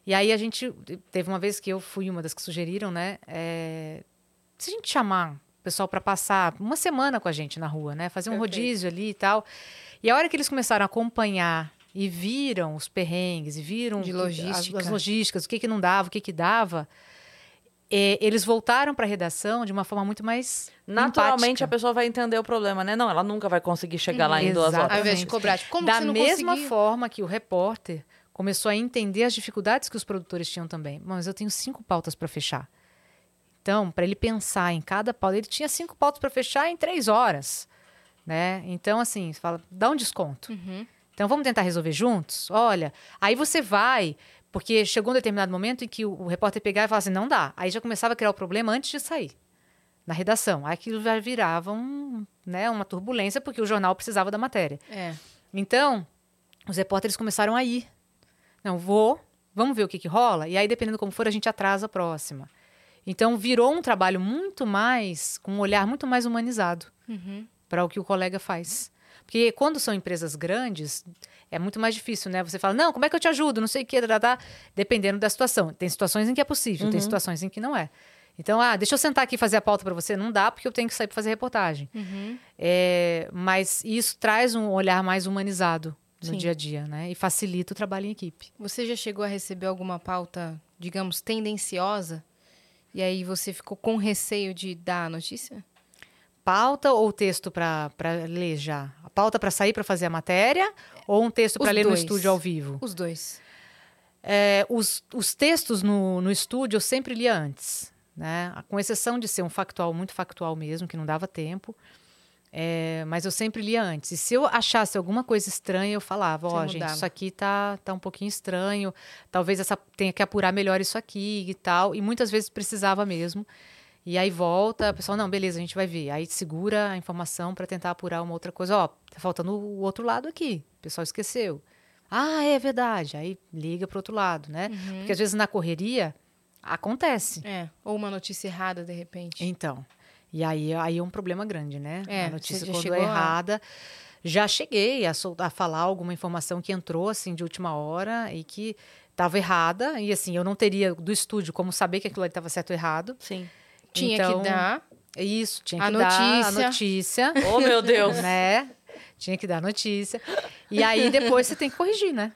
E aí a gente teve uma vez que eu fui uma das que sugeriram, né? é, se a gente chamar o pessoal para passar uma semana com a gente na rua, né? Fazer um Perfeito. rodízio ali e tal. E a hora que eles começaram a acompanhar e viram os perrengues, e viram logística. As, as logísticas, o que, que não dava, o que, que dava, é, eles voltaram para a redação de uma forma muito mais Naturalmente empática. a pessoa vai entender o problema, né? Não, ela nunca vai conseguir chegar lá em duas horas. Ao invés de cobrar, tipo, como da que você não mesma conseguiu? forma que o repórter começou a entender as dificuldades que os produtores tinham também. Mas eu tenho cinco pautas para fechar. Então, para ele pensar em cada pauta, ele tinha cinco pautas para fechar em três horas, né? Então, assim, você fala, dá um desconto. Uhum. Então, vamos tentar resolver juntos? Olha, aí você vai, porque chegou um determinado momento em que o, o repórter pegava e falava assim, não dá. Aí já começava a criar o problema antes de sair, na redação. Aí aquilo já virava um, né, uma turbulência, porque o jornal precisava da matéria. É. Então, os repórteres começaram a ir. Não, vou, vamos ver o que, que rola, e aí, dependendo como for, a gente atrasa a próxima. Então, virou um trabalho muito mais, com um olhar muito mais humanizado Uhum. para o que o colega faz. Porque quando são empresas grandes, é muito mais difícil, né? Você fala, não, como é que eu te ajudo? Não sei o que, tá, tá, dependendo da situação. Tem situações em que é possível, tem situações em que não é. Então, ah, deixa eu sentar aqui e fazer a pauta para você. Não dá, porque eu tenho que sair para fazer reportagem. Uhum. É, mas isso traz um olhar mais humanizado no Sim. dia a dia, né? E facilita o trabalho em equipe. Você já chegou a receber alguma pauta, digamos, tendenciosa? E aí você ficou com receio de dar a notícia? Pauta ou texto para ler já? A pauta para sair para fazer a matéria ou um texto para ler no dois. estúdio ao vivo? Os dois. É, os, os textos no, no estúdio eu sempre lia antes, né? Com exceção de ser um factual muito factual mesmo, que não dava tempo. É, mas eu sempre lia antes. E se eu achasse alguma coisa estranha, eu falava, ó, Você gente, mudava. isso aqui tá, tá um pouquinho estranho. Talvez essa tenha que apurar melhor isso aqui e tal. E muitas vezes precisava mesmo. E aí volta, o pessoal, não, beleza, a gente vai ver. Aí segura a informação para tentar apurar uma outra coisa. Ó, tá faltando o outro lado aqui. O pessoal esqueceu. Ah, é verdade. Aí liga para outro lado, né? Porque às vezes na correria acontece. É. Ou uma notícia errada, de repente. Então, e aí, aí é um problema grande, né? É, a notícia você já quando chegou é a- errada. Já cheguei a, sol- a falar alguma informação que entrou assim de última hora e que estava errada. E assim, eu não teria do estúdio como saber que aquilo ali estava certo ou errado. Sim. Tinha Então, que dar. Isso, tinha A que dar a notícia. notícia. Oh, meu Deus. né? Tinha que dar a notícia. E aí depois você tem que corrigir, né?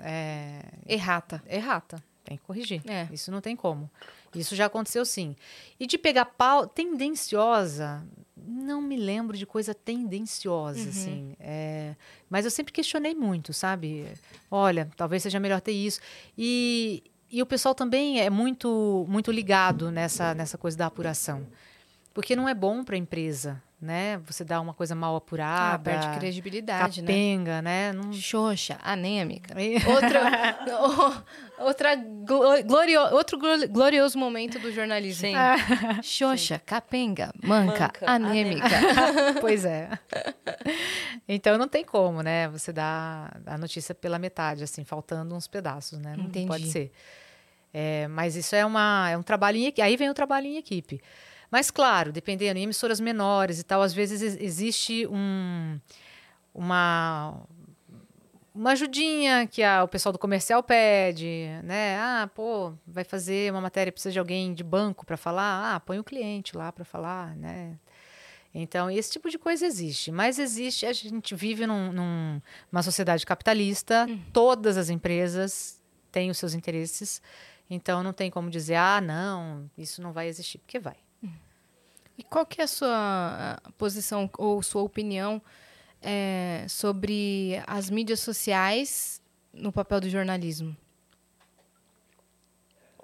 É, Errata. errata. Tem que corrigir. É. Isso não tem como. Isso já aconteceu sim. E de pegar pau tendenciosa, não me lembro de coisa tendenciosa, assim. É, mas eu sempre questionei muito, sabe? Olha, talvez seja melhor ter isso. E, e o pessoal também é muito, muito ligado nessa, nessa coisa da apuração. Porque não é bom para a empresa, né? Você dá uma coisa mal Ah, apurada, perde credibilidade, né? capenga, né? Não... Xoxa, anêmica. Outra, o- outra glo- glorio, outro glo- glorioso momento do jornalismo. Sim. Xoxa, capenga, manca, Manca, anêmica. pois é. Então não tem como, né? Você dá a notícia pela metade, assim, faltando uns pedaços, né? Não Entendi. pode ser. É, mas isso é, uma, é um trabalho em equipe. Aí vem o trabalho em equipe. Mas, claro, dependendo, em emissoras menores e tal, às vezes ex- existe um, uma, uma ajudinha que a- o pessoal do comercial pede, né? Ah, pô, vai fazer uma matéria, precisa de alguém de banco para falar? Ah, põe o cliente lá para falar, né? Então, esse tipo de coisa existe. Mas existe, a gente vive num, num- numa sociedade capitalista, todas as empresas têm os seus interesses. Então, não tem como dizer, ah, não, isso não vai existir, porque vai. E qual que é a sua posição ou sua opinião é, sobre as mídias sociais no papel do jornalismo?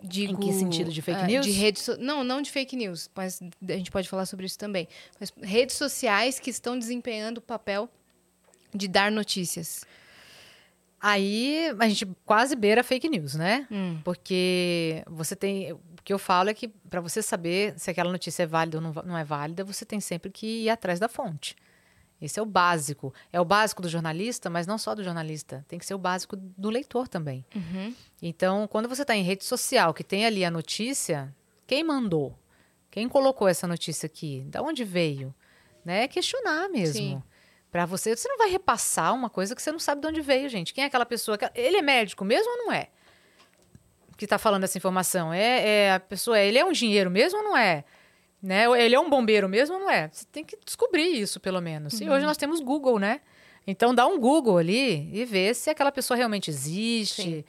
Digo, que sentido? De fake ah, news? De redes so- não, não de fake news, mas a gente pode falar sobre isso também. Mas redes sociais que estão desempenhando o papel de dar notícias. Aí a gente quase beira fake news, né? Hum. Porque você tem. O que eu falo é que para você saber se aquela notícia é válida ou não, não é válida, você tem sempre que ir atrás da fonte. Esse é o básico. É o básico do jornalista, mas não só do jornalista. Tem que ser o básico do leitor também. Uhum. Então, quando você está em rede social, que tem ali a notícia, quem mandou? Quem colocou essa notícia aqui? Da onde veio? Né? É questionar mesmo. Sim. Para você, você não vai repassar uma coisa que você não sabe de onde veio, gente. Quem é aquela pessoa? que- Ele é médico mesmo ou não é? Que está falando essa informação? É, é a pessoa, ele é um engenheiro mesmo ou não é? Né? Ele é um bombeiro mesmo ou não é? Você tem que descobrir isso, pelo menos. E hoje nós temos Google, né? Então dá um Google ali e vê se aquela pessoa realmente existe.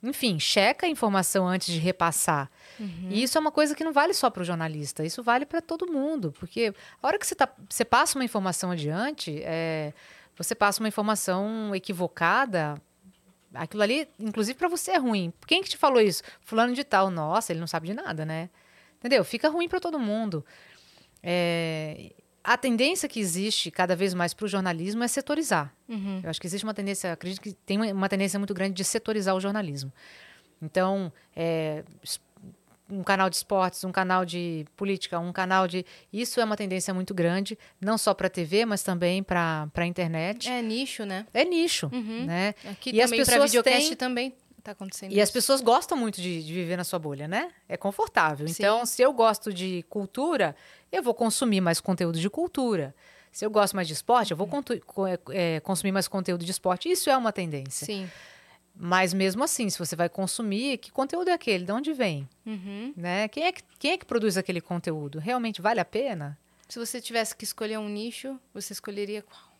Enfim, checa a informação antes de repassar. E isso é uma coisa que não vale só para o jornalista, isso vale para todo mundo. Porque a hora que você, tá, você passa uma informação adiante, é, você passa uma informação equivocada, aquilo ali, inclusive para você é ruim. Quem que te falou isso? Fulano de tal. Nossa, ele não sabe de nada, né? Entendeu? Fica ruim para todo mundo. É, a tendência que existe cada vez mais para o jornalismo é setorizar. Uhum. Eu acho que existe uma tendência, acredito que tem uma- tendência muito grande de setorizar o jornalismo. Então, é, um canal de esportes, um canal de política, um canal de. Isso é uma tendência muito grande, não só para a TV, mas também para a internet. É nicho, né? É, nicho, Uhum. né? Aqui E as também para pessoas videocast têm- também tá acontecendo E as isso. pessoas gostam muito de, de viver na sua bolha, né? É confortável. Sim. Então, se eu gosto de cultura, eu vou consumir mais conteúdo de cultura. Se eu gosto mais de esporte, eu vou é, é, consumir mais conteúdo de esporte. Isso é uma tendência. Sim. Mas mesmo assim, se você vai consumir, que conteúdo é aquele? De onde vem? Uhum. Né? Quem, é que, quem é que produz aquele conteúdo? Realmente vale a pena? Se você tivesse que escolher um nicho, você escolheria qual?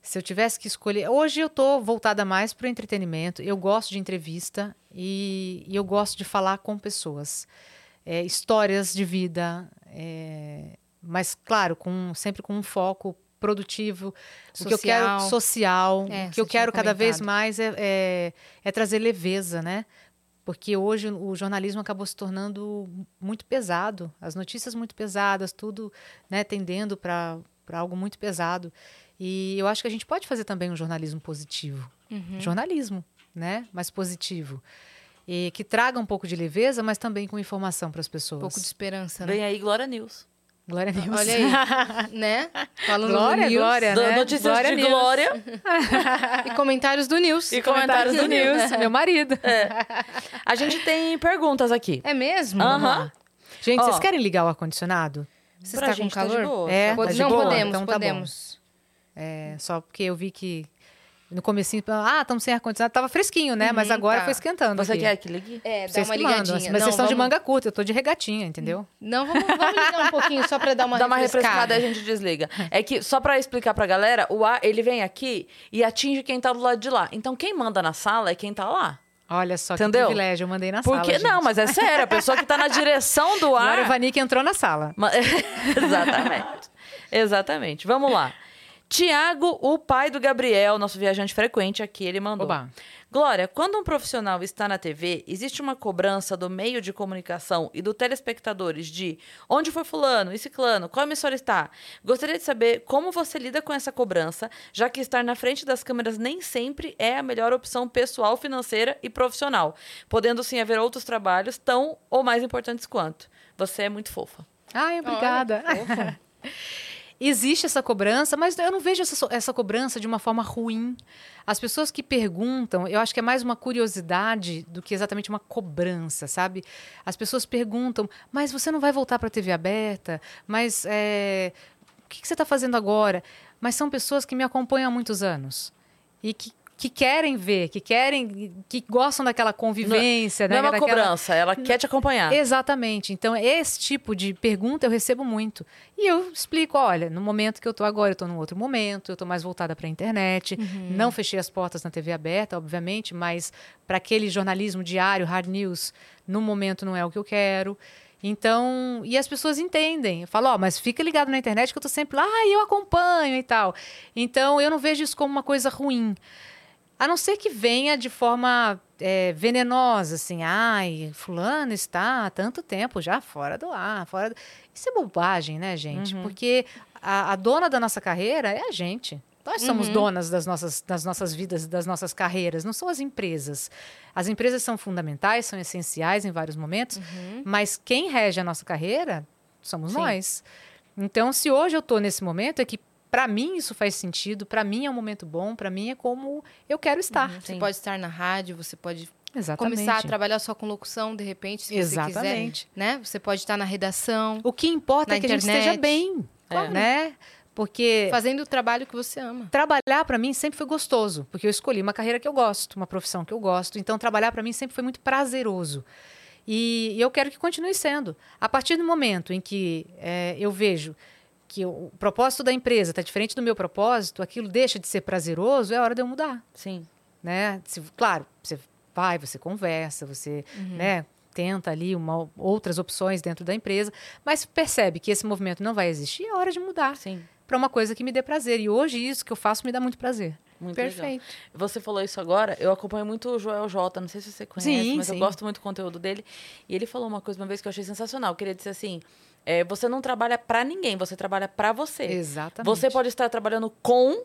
Se eu tivesse que escolher. Hoje eu estou voltada mais para o entretenimento. Eu gosto de entrevista e, e eu gosto de falar com pessoas. É, histórias de vida. é, mas, claro, com, sempre com um foco produtivo. O que eu quero Social. social. É, o que eu quero cada vez mais é, é, é trazer leveza, né? Porque hoje o jornalismo acabou se tornando muito pesado. As notícias muito pesadas, tudo né, tendendo para algo muito pesado. E eu acho que a gente pode fazer também um jornalismo positivo. Uhum. Jornalismo, né? Mais positivo. E que traga um pouco de leveza, mas também com informação para as pessoas. Um pouco de esperança, né? Vem aí Glória News. Glória a Deus. Olha aí, né? Falando Glória, do news glória, Do- né? Notícias Glória de News. Glória. e comentários do news. E comentários do News. Meu marido. A gente tem perguntas aqui. É mesmo? Aham. Gente, Ó. vocês querem ligar o ar-condicionado? Você está com gente tá de calor? boa. É, tá de não boa? podemos, Então tá bom. podemos. É, só porque eu vi que no comecinho, ah, estamos sem ar-condicionado, tava fresquinho, né? Mas Uhum, agora tá. foi esquentando Você aqui. quer que ligue? É, dá Vocês uma que mandam, ligadinha. assim, Mas Não, vocês estão de vamos- manga curta, eu tô de regatinha, entendeu? Não, vamos, vamos ligar um pouquinho só pra dar uma Dá uma refrescada. e a gente desliga. É que, só pra explicar pra galera, o ar, ele vem aqui e atinge quem tá do lado de lá. Então, quem manda na sala é quem tá lá. Olha só Entendeu? que privilégio, eu mandei na Porque, sala. não, mas é sério, a pessoa que tá na direção do Agora ar... o Vanik entrou na sala. Exatamente. Exatamente. Vamos lá. Tiago, o pai do Gabriel, nosso viajante frequente aqui, ele mandou. Oba. Glória, quando um profissional está na TV, existe uma cobrança do meio de comunicação e do telespectadores de onde foi fulano e ciclano, qual emissora está? Gostaria de saber como você lida com essa cobrança, já que estar na frente das câmeras nem sempre é a melhor opção pessoal, financeira e profissional, podendo sim haver outros trabalhos tão ou mais importantes quanto. Você é muito fofa. Ai, obrigada. Existe essa cobrança, mas eu não vejo essa, essa cobrança de uma forma ruim. As pessoas que perguntam, eu acho que é mais uma curiosidade do que exatamente uma cobrança, sabe? As pessoas perguntam, mas você não vai voltar para a TV aberta? Mas é, o que, que você está fazendo agora? Mas são pessoas que me acompanham há muitos anos e que, que querem ver, que querem, que gostam daquela convivência. Não é né? uma daquela- cobrança, ela quer te acompanhar. Exatamente. Então, esse tipo de pergunta eu recebo muito. E eu explico, olha, no momento que eu estou agora, eu estou num outro momento, eu estou mais voltada para a internet. Não fechei as portas na TV aberta, obviamente, mas para aquele jornalismo diário, hard news, no momento não é o que eu quero. Então, e as pessoas entendem. Eu falo, ó, mas fica ligado na internet que eu estou sempre lá, ah, eu acompanho e tal. Então, eu não vejo isso como uma coisa ruim. A não ser que venha de forma é, venenosa, assim, ai, fulano está há tanto tempo já fora do ar, fora do... Isso é bobagem, né, gente? Porque a, a dona da nossa carreira é a gente. Nós somos donas das nossas, das nossas vidas, das nossas carreiras, não são as empresas. As empresas são fundamentais, são essenciais em vários momentos, mas quem rege a nossa carreira somos Sim. nós. Então, se hoje eu estou nesse momento, é que para mim isso faz sentido, para mim é um momento bom, para mim é como eu quero estar. Você Sim. pode estar na rádio, você pode Exatamente. começar a trabalhar só com locução, de repente, se Exatamente. você quiser. Né? Você pode estar na redação, O que importa Na é que a gente internet. esteja bem, Claro. né? Porque fazendo o trabalho que você ama. trabalhar para mim sempre foi gostoso, porque eu escolhi uma carreira que eu gosto, uma profissão que eu gosto. Então trabalhar para mim sempre foi muito prazeroso. E eu quero que continue sendo. A partir do momento em que eh, eu vejo que o propósito da empresa está diferente do meu propósito, aquilo deixa de ser prazeroso, é hora de eu mudar, Sim. né? Se- claro, você vai, você conversa, você, né, tenta ali uma, outras opções dentro da empresa, mas percebe que esse movimento não vai existir, é hora de mudar Sim. para uma coisa que me dê prazer. E hoje isso que eu faço me dá muito prazer. Muito legal. Perfeito. Você falou isso agora, eu acompanho muito o Joel J, não sei se você conhece, Sim, mas eu sim. gosto muito do conteúdo dele. E ele falou uma coisa uma vez que eu achei sensacional, que ele disse assim, é, você não trabalha pra ninguém, você trabalha pra você. Exatamente. Você pode estar trabalhando com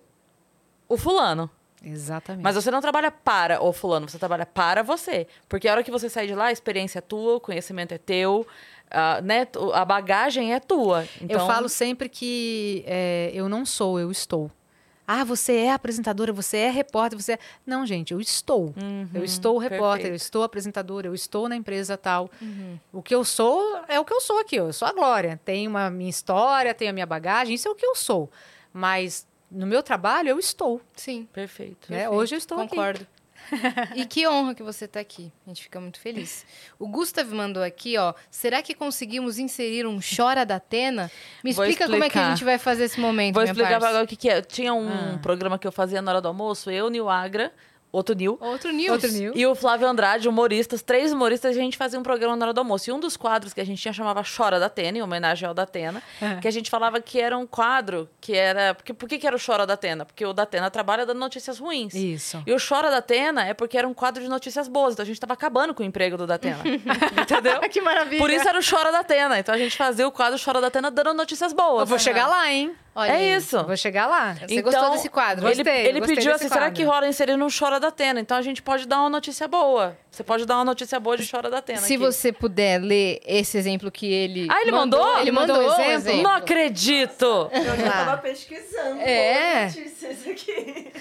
o fulano, Exatamente. mas você não trabalha para o fulano, você trabalha para você. Porque a hora que você sai de lá, a experiência é tua, o conhecimento é teu, a, né, a bagagem é tua. Então, Eu falo sempre que é, eu não sou, eu estou. Ah, você é apresentadora, você é repórter, você é... Não, gente, eu estou. eu estou repórter, eu Uhum, perfeito. estou apresentadora, eu estou na empresa tal. O que eu sou é o que eu sou aqui. Eu sou a Glória. Tenho uma minha história, tenho a minha bagagem, isso é o que eu sou. Mas no meu trabalho, eu estou. Sim. Perfeito. né? Hoje eu estou aqui. E que honra que você está aqui. A gente fica muito feliz. O Gustav mandou aqui, ó. Será que conseguimos inserir um Chora da Atena? Me Vou explica como é que a explicar. gente vai fazer esse momento, Vou minha explicar pra parça. agora o que, que é. Tinha um Ah. programa que eu fazia na hora do almoço, eu, Nil Agra, outro Nil, Outro news. Outro news. e o Flávio Andrade, humoristas, três humoristas, a gente fazia um programa na hora do almoço. E um dos quadros que a gente tinha chamava Chora da Atena, em homenagem ao da Atena, que a gente falava que era um quadro que era. Porque, por que, que era o Chora da Atena? Porque o da Atena trabalha dando notícias ruins. Isso. E o Chora da Atena é porque era um quadro de notícias boas. Então a gente tava acabando com o emprego do Datena. entendeu? que maravilha. Por isso era o Chora da Atena. Então a gente fazia o quadro Chora da Atena dando notícias boas. Eu vou chegar lá, hein? Olha é aí. isso. Vou chegar lá. Você gostou desse quadro? Ele, Gostei, ele gostei pediu desse assim: será quadro. que rola inserir no Chora da Atena? Então a gente pode dar uma notícia boa. Você pode dar uma notícia boa de Chora da Atena. Se aqui. você puder ler esse exemplo que ele. Ah, ele mandou? Ele mandou, um exemplo. Não acredito! Eu já Ah. tava pesquisando É. notícias aqui.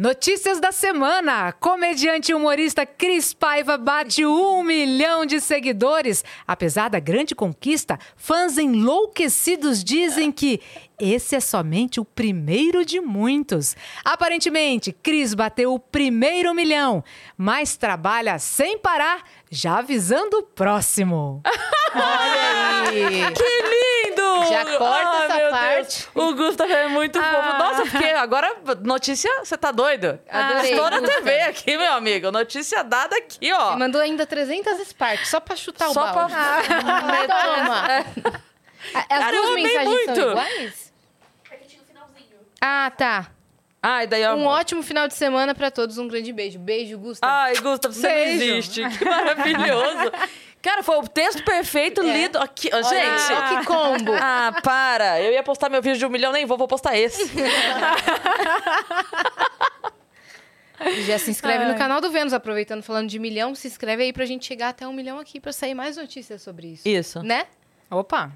Notícias da semana. Comediante e humorista Cris Paiva bate um milhão de seguidores. Apesar da grande conquista, fãs enlouquecidos dizem que esse é somente o primeiro de muitos. Aparentemente, Cris bateu o primeiro milhão, mas trabalha sem parar, já avisando o próximo. Olha aí. Que! Já corta Ai, essa meu parte. Deus. O Gustavo é muito fofo. Nossa, fiquei. Agora, notícia, você tá doido? Adorei, Estou na. TV aqui, meu amigo. Notícia dada aqui, ó. Ele mandou ainda 300 Sparks, só pra chutar o Só pra. balde. Toma. As Cara, eu duas mensagens muito. são iguais? Ah, tá. Ai, daí ó. Um ótimo final de semana pra todos. Um grande beijo. Beijo, Gustavo. Ai, Gustavo, você Beijo. não existe. Que maravilhoso. Cara, foi o texto perfeito lido aqui. ó, Gente. Ah, que combo. Ah, para. Eu ia postar meu vídeo de um milhão, nem vou, vou postar esse. Já se inscreve no Ai. canal do Vênus, aproveitando falando de milhão, se inscreve aí pra gente chegar até um milhão aqui pra sair mais notícias sobre isso. Isso. Né? Opa!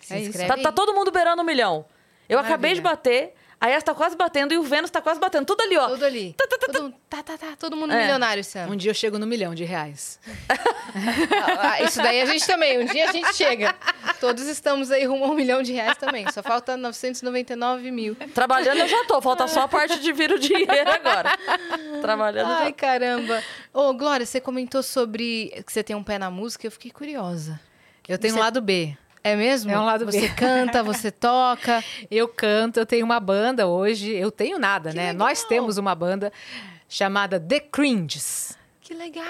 Se É inscreve Tá, tá todo mundo beirando um milhão. Eu acabei de Maravilha. bater, a Yas tá quase batendo e o Vênus tá quase batendo. Tudo ali, ó. Tudo ali. Todo, tá, tá, tá. Todo mundo É. milionário esse ano. Um dia eu chego no milhão de reais. Ah, ah, isso daí a gente também. Um dia a gente chega. Todos estamos aí rumo a um milhão de reais também. Só falta 999 mil. Trabalhando eu já tô, falta só a parte de vir o dinheiro agora. Trabalhando já Ai, caramba. Ô, Glória, você comentou sobre que você tem um pé na música. Eu fiquei curiosa. Eu tenho Você- um lado B. É mesmo? É um lado Você B. canta, você toca. Eu canto, eu tenho uma banda hoje. Eu tenho nada, Que né? legal. Nós temos uma banda chamada The Cringes. Que legal.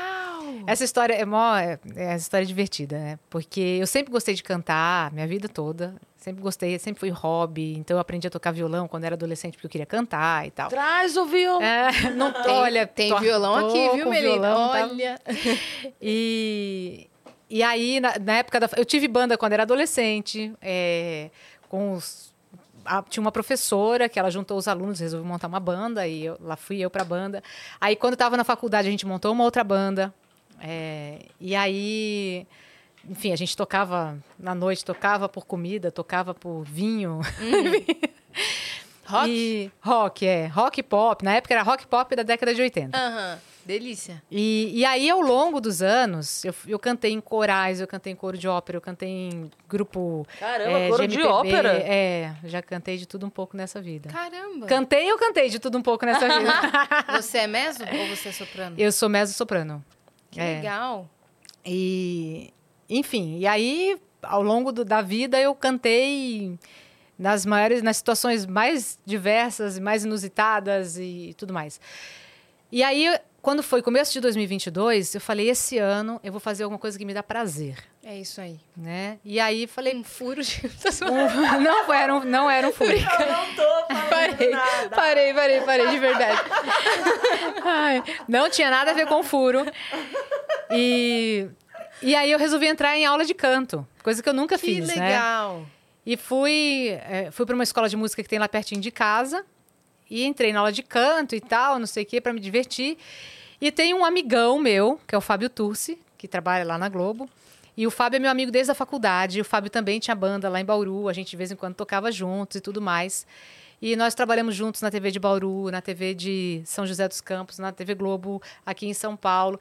Essa história é mó, é, é história divertida, né? Porque eu sempre gostei de cantar, minha vida toda. Sempre gostei, sempre foi hobby. Então eu aprendi a tocar violão quando era adolescente porque eu queria cantar e tal. Traz o violão. É, não Tem, olha, tem tô- violão tô aqui, viu, Melina? tá? Olha. E, e aí, na, na época da. Eu tive banda quando era adolescente, é, com os. a- tinha uma professora que ela juntou os alunos, resolveu montar uma banda, e eu- lá fui eu pra banda. Aí, quando eu tava na faculdade, a gente montou uma outra banda. é, e aí. Enfim, a gente tocava na noite, tocava por comida, tocava por vinho. Rock? E, rock, é. Rock pop. Na época era rock pop da década de 80. Aham. Delícia. E, e aí, ao longo dos anos, eu, eu cantei em corais, eu cantei em coro de ópera, eu cantei em grupo. Caramba, é, coro de MPB, ópera? É, já cantei de tudo um pouco nessa vida. Caramba. Cantei, eu cantei de tudo um pouco nessa vida. Você é meso ou você é soprano? eu sou mezzo-soprano. Que é. legal. E, enfim, e aí ao longo do- da vida eu cantei nas maiores, nas situações mais diversas, mais inusitadas e tudo mais. E aí, quando foi começo de 2022, eu falei, esse ano eu vou fazer alguma coisa que me dá prazer, É isso aí. né? E aí falei, Um furo de... um- não era um, não era um furo. Eu não tô falando Parei, nada. parei, parei, parei, de verdade. Ai, não tinha nada a ver com furo. E, e aí eu resolvi entrar em aula de canto, coisa que eu nunca Que fiz, né? legal. E fui, é, fui para uma escola de música que tem lá pertinho de casa. E entrei na aula de canto e tal, não sei o quê, para me divertir. E tem um amigão meu, que é o Fábio Turci, que trabalha lá na Globo. E o Fábio é meu amigo desde a faculdade. O Fábio também tinha banda lá em Bauru. A gente de vez em quando tocava juntos e tudo mais. E nós trabalhamos juntos na TV de Bauru, na TV de São José dos Campos, na TV Globo aqui em São Paulo.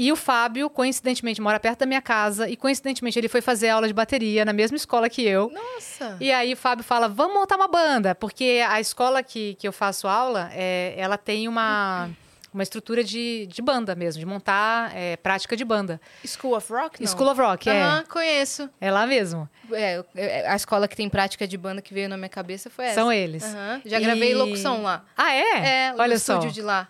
E o Fábio, coincidentemente, mora perto da minha casa. E coincidentemente, ele foi fazer aula de bateria na mesma escola que eu. Nossa. E aí o Fábio fala, vamos montar uma banda, porque a escola que, que eu faço aula, é, ela tem uma, uma estrutura de, de banda mesmo, de montar é, prática de banda. School of Rock, não? School of Rock, é. Aham, conheço. É lá mesmo. É, é, a escola que tem prática de banda que veio na minha cabeça foi essa. São eles. Aham, Já gravei E- locução lá. Ah, é? É, Olha no só. estúdio de lá.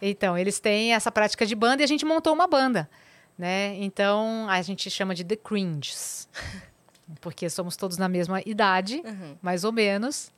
Então, eles têm essa prática de banda e a gente montou uma banda, né? Então, a gente chama de The Cringes. Porque somos todos na mesma idade, Uhum. mais ou menos.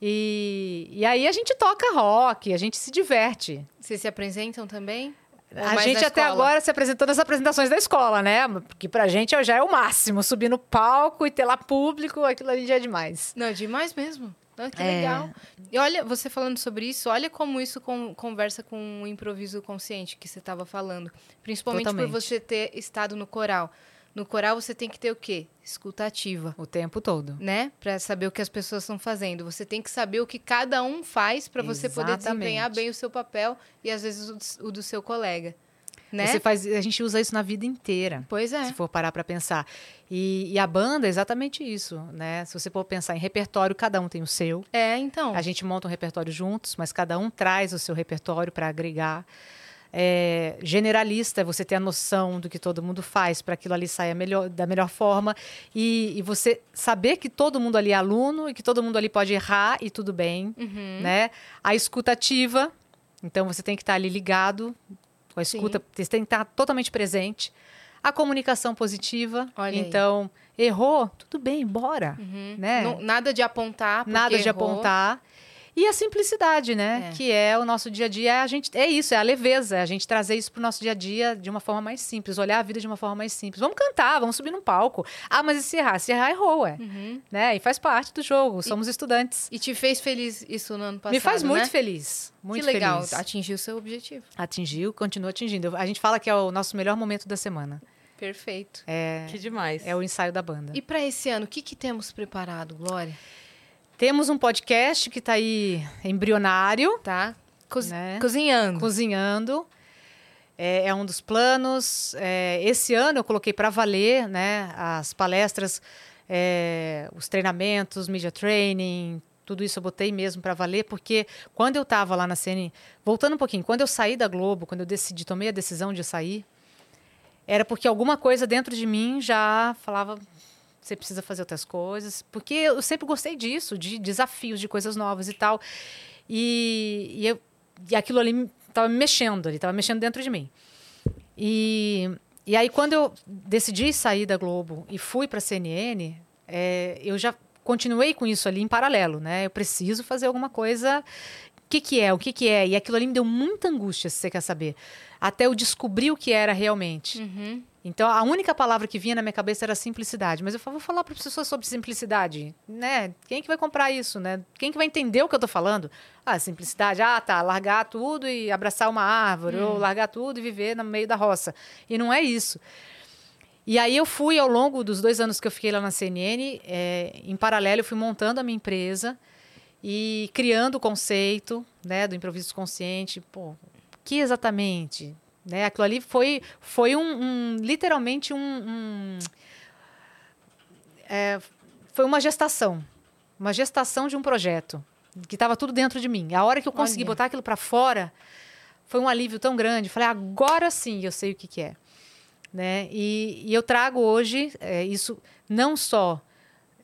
E, e aí a gente toca rock, a gente se diverte. Vocês se apresentam também? A gente até agora se apresentou nas apresentações da escola, né? Porque pra gente já é o máximo. Subir no palco e ter lá público, aquilo ali já é demais. Não, é demais mesmo. Não, que É. legal. E olha, você falando sobre isso, olha como isso con- conversa com o improviso consciente que você estava falando. Principalmente Totalmente. por você ter estado no coral. No coral você tem que ter o quê? Escuta ativa. O tempo todo. Né? Pra saber o que as pessoas estão fazendo. Você tem que saber o que cada um faz para você poder desempenhar bem o seu papel e às vezes o do seu colega. Né? Você faz, a gente usa isso na vida inteira. Pois é. Se for parar para pensar. E, e a banda é exatamente isso, né? Se você for pensar em repertório, cada um tem o seu. É, então. A gente monta um repertório juntos, mas cada um traz o seu repertório para agregar. É, generalista é você ter a noção do que todo mundo faz para aquilo ali saia melhor, da melhor forma e, e você saber que todo mundo ali é aluno e que todo mundo ali pode errar e tudo bem, Uhum. né? A escutativa, então você tem que estar ali ligado com a escuta, você tem que estar totalmente presente. A comunicação positiva, Olha aí. então errou, tudo bem, bora, Uhum. né? Não- nada de apontar. nada de errou. apontar. E a simplicidade, né? É. Que é o nosso dia a dia. É, a gente, é isso, é a leveza. É a gente trazer isso pro nosso dia a dia de uma forma mais simples. Olhar a vida de uma forma mais simples. Vamos cantar, vamos subir num palco. Ah, mas e se errar? Se errar, errou, é. Uhum. Né? E faz parte do jogo. Somos estudantes. E te fez feliz isso no ano passado, Me faz muito né? feliz. Muito que legal, feliz. atingiu o seu objetivo. Atingiu, continua atingindo. A gente fala que é o nosso melhor momento da semana. Perfeito. É, Que demais. é o ensaio da banda. E para esse ano, o que, que temos preparado, Glória? Temos um podcast que está aí embrionário. Tá? Né? Cozinhando. cozinhando. É, é um dos planos. É, esse ano eu coloquei para valer né, as palestras, é, os treinamentos, media training, tudo isso eu botei mesmo para valer, porque quando eu estava lá na CNN, voltando um pouquinho, quando eu saí da Globo, quando eu decidi, tomei a decisão de sair, era porque alguma coisa dentro de mim já falava você precisa fazer outras coisas, porque eu sempre gostei disso, de desafios, de coisas novas e tal. E, e, eu, e aquilo ali estava me mexendo, ali estava mexendo dentro de mim. E, e aí, quando eu decidi sair da Globo e fui para a CNN, é, eu já continuei com isso ali em paralelo, né? Eu preciso fazer alguma coisa. O que, que é? O que, que é? E aquilo ali me deu muita angústia, se você quer saber. Até eu descobrir o que era realmente. Uhum. Então, a única palavra que vinha na minha cabeça era simplicidade. Mas eu falava, vou falar para as pessoas sobre simplicidade, né? Quem que vai comprar isso, né? Quem que vai entender o que eu estou falando? Ah, simplicidade. Ah, tá, largar tudo e abraçar uma árvore, ou largar tudo e viver no meio da roça. E não é isso. E aí eu fui, ao longo dos dois anos que eu fiquei lá na CNN, é, em paralelo, eu fui montando a minha empresa e criando o conceito né, do improviso consciente. Pô, que exatamente? Né? Aquilo ali foi, foi um, um- literalmente um, um- é, foi uma gestação, uma gestação de um projeto que estava tudo dentro de mim. A hora que eu consegui Olha. botar aquilo para fora, foi um alívio tão grande. Falei, agora sim eu sei o que, que é. né? E, e eu trago hoje é, isso não só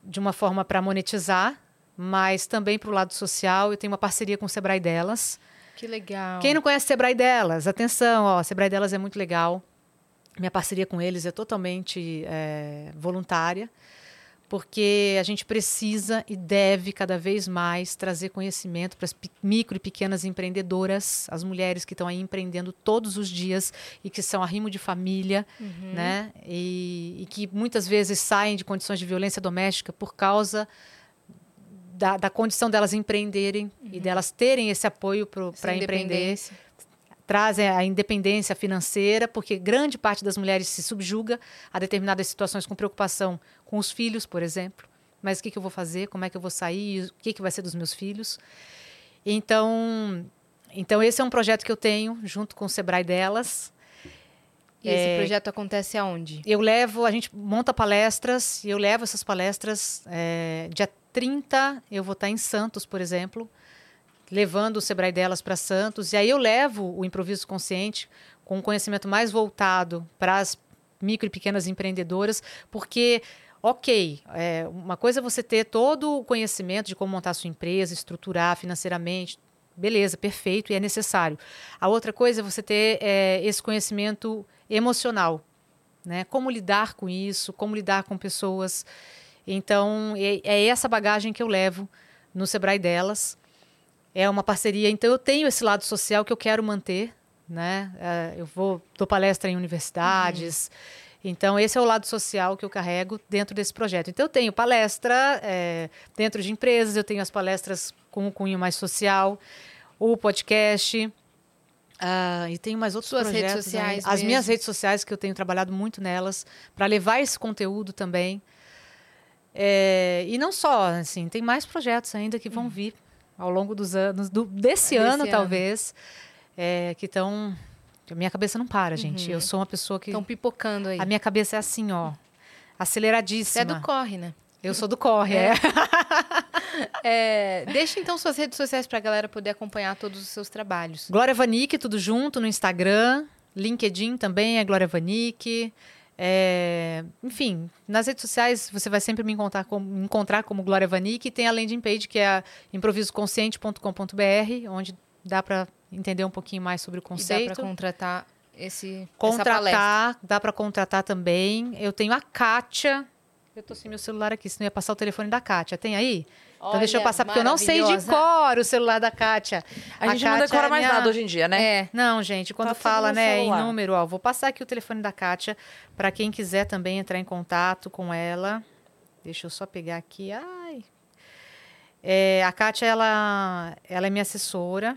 de uma forma para monetizar, mas também para o lado social. Eu tenho uma parceria com o Sebrae Delas. Que legal. Quem não conhece Sebrae Delas, atenção, ó, Sebrae Delas é muito legal. Minha parceria com eles é totalmente é, voluntária, porque a gente precisa e deve cada vez mais trazer conhecimento para as micro e pequenas empreendedoras, as mulheres que estão aí empreendendo todos os dias e que são arrimo de família, Uhum. né? E, e que muitas vezes saem de condições de violência doméstica por causa da, da condição delas empreenderem e delas terem esse apoio para empreender trazem a independência financeira, porque grande parte das mulheres se subjuga a determinadas situações com preocupação com os filhos, por exemplo. Mas o que, que eu vou fazer? Como é que eu vou sair? O que, que vai ser dos meus filhos? Então, então, esse é um projeto que eu tenho junto com o Sebrae delas. E esse projeto acontece aonde? Eu levo, a gente monta palestras e eu levo essas palestras. É, dia 30, eu vou estar em Santos, por exemplo, levando o Sebrae delas para Santos. E aí eu levo o improviso consciente com um conhecimento mais voltado para as micro e pequenas empreendedoras, porque. Ok, é, uma coisa é você ter todo o conhecimento de como montar sua empresa, estruturar financeiramente, beleza, perfeito e é necessário. A outra coisa é você ter é, esse conhecimento emocional, né? Como lidar com isso, como lidar com pessoas. Então, é, é essa bagagem que eu levo no Sebrae delas. É uma parceria. Então, eu tenho esse lado social que eu quero manter, né? É, eu vou dou palestra em universidades. Então, esse é o lado social que eu carrego dentro desse projeto. Então, eu tenho palestra é, dentro de empresas, eu tenho as palestras com o cunho mais social, o podcast. ah, e tenho mais outros Suas redes projetos. sociais ainda. As minhas redes sociais, que eu tenho trabalhado muito nelas, para levar esse conteúdo também. É, e não só, assim, tem mais projetos ainda que vão vir ao longo dos anos, do- desse, Desse ano, ano. talvez, é, que estão. A minha cabeça não para, gente. Uhum. Eu sou uma pessoa que. Estão pipocando aí. A minha cabeça é assim, ó. Você Aceleradíssima. é do corre, né? Eu sou do corre, é. É, deixa então suas redes sociais pra galera poder acompanhar todos os seus trabalhos. Glória Vanik, tudo junto no Instagram. LinkedIn também é Glória Vanik. É, enfim, nas redes sociais você vai sempre me encontrar como, me encontrar como Glória Vanik. E tem a landing page que é improvisoconsciente.com.br, onde dá para entender um pouquinho mais sobre o E dá conceito. pra contratar esse. Contratar, dá para contratar também. Eu tenho a Kátia. Eu tô sem meu celular aqui, senão ia passar o telefone da Kátia. Tem aí? Então deixa eu Olha, passar, porque eu não sei de cor o celular da Kátia. A gente não Kátia decora é mais minha- nada hoje em dia, né? É. Não, gente, quando Tá fala, né, em número, ó, vou passar aqui o telefone da Kátia para quem quiser também entrar em contato com ela. Deixa eu só pegar aqui. Ai. É, a Kátia, ela, ela é minha assessora.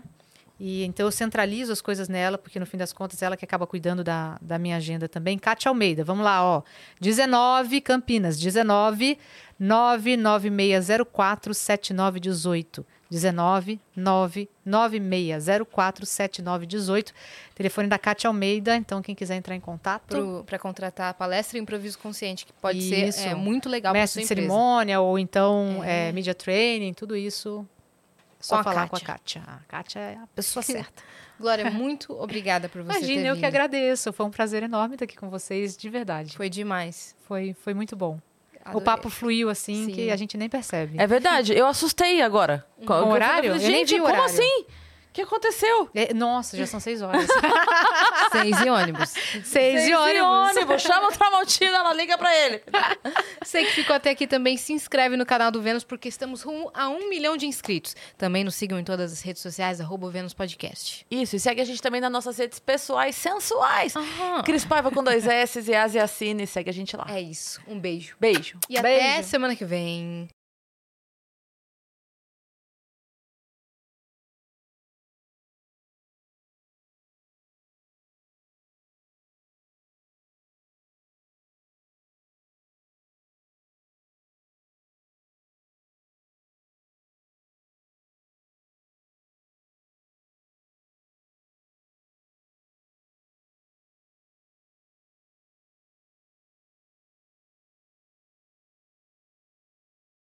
E então eu centralizo as coisas nela, porque no fim das contas ela que acaba cuidando da, da minha agenda também. Kátia Almeida, vamos lá, ó. 19 Campinas, 19 99604 7918. 19 99604 7918. Telefone da Kátia Almeida, então quem quiser entrar em contato. Pro, pra contratar a palestra Improviso Consciente, que pode Isso. ser é, muito legal mestre sua de empresa. cerimônia ou então É. é, media training, tudo isso. Só falar Kátia. com a Kátia. A Kátia é a pessoa certa. Glória, muito obrigada por você Imagina, ter eu que agradeço. Foi um prazer enorme estar aqui com vocês, de verdade. Foi demais. Foi, foi muito bom. O Adorei. papo fluiu assim Sim. que a gente nem percebe. É verdade, eu assustei agora. Com o horário? Eu nem Gente, vi o como horário. assim? O que aconteceu? É, nossa, já são seis horas. Seis e ônibus. seis de ônibus. Chama o Tramontina, ela liga pra ele. Você que ficou até aqui também, se inscreve no canal do Vênus, porque estamos rumo a um milhão de inscritos. Também nos sigam em todas as redes sociais, arroba Vênus Podcast. Isso, e segue a gente também nas nossas redes pessoais sensuais. Aham. Cris Paiva com dois S e As e Assine, segue a gente lá. É isso. Um beijo. Beijo. E até Beijo. semana que vem.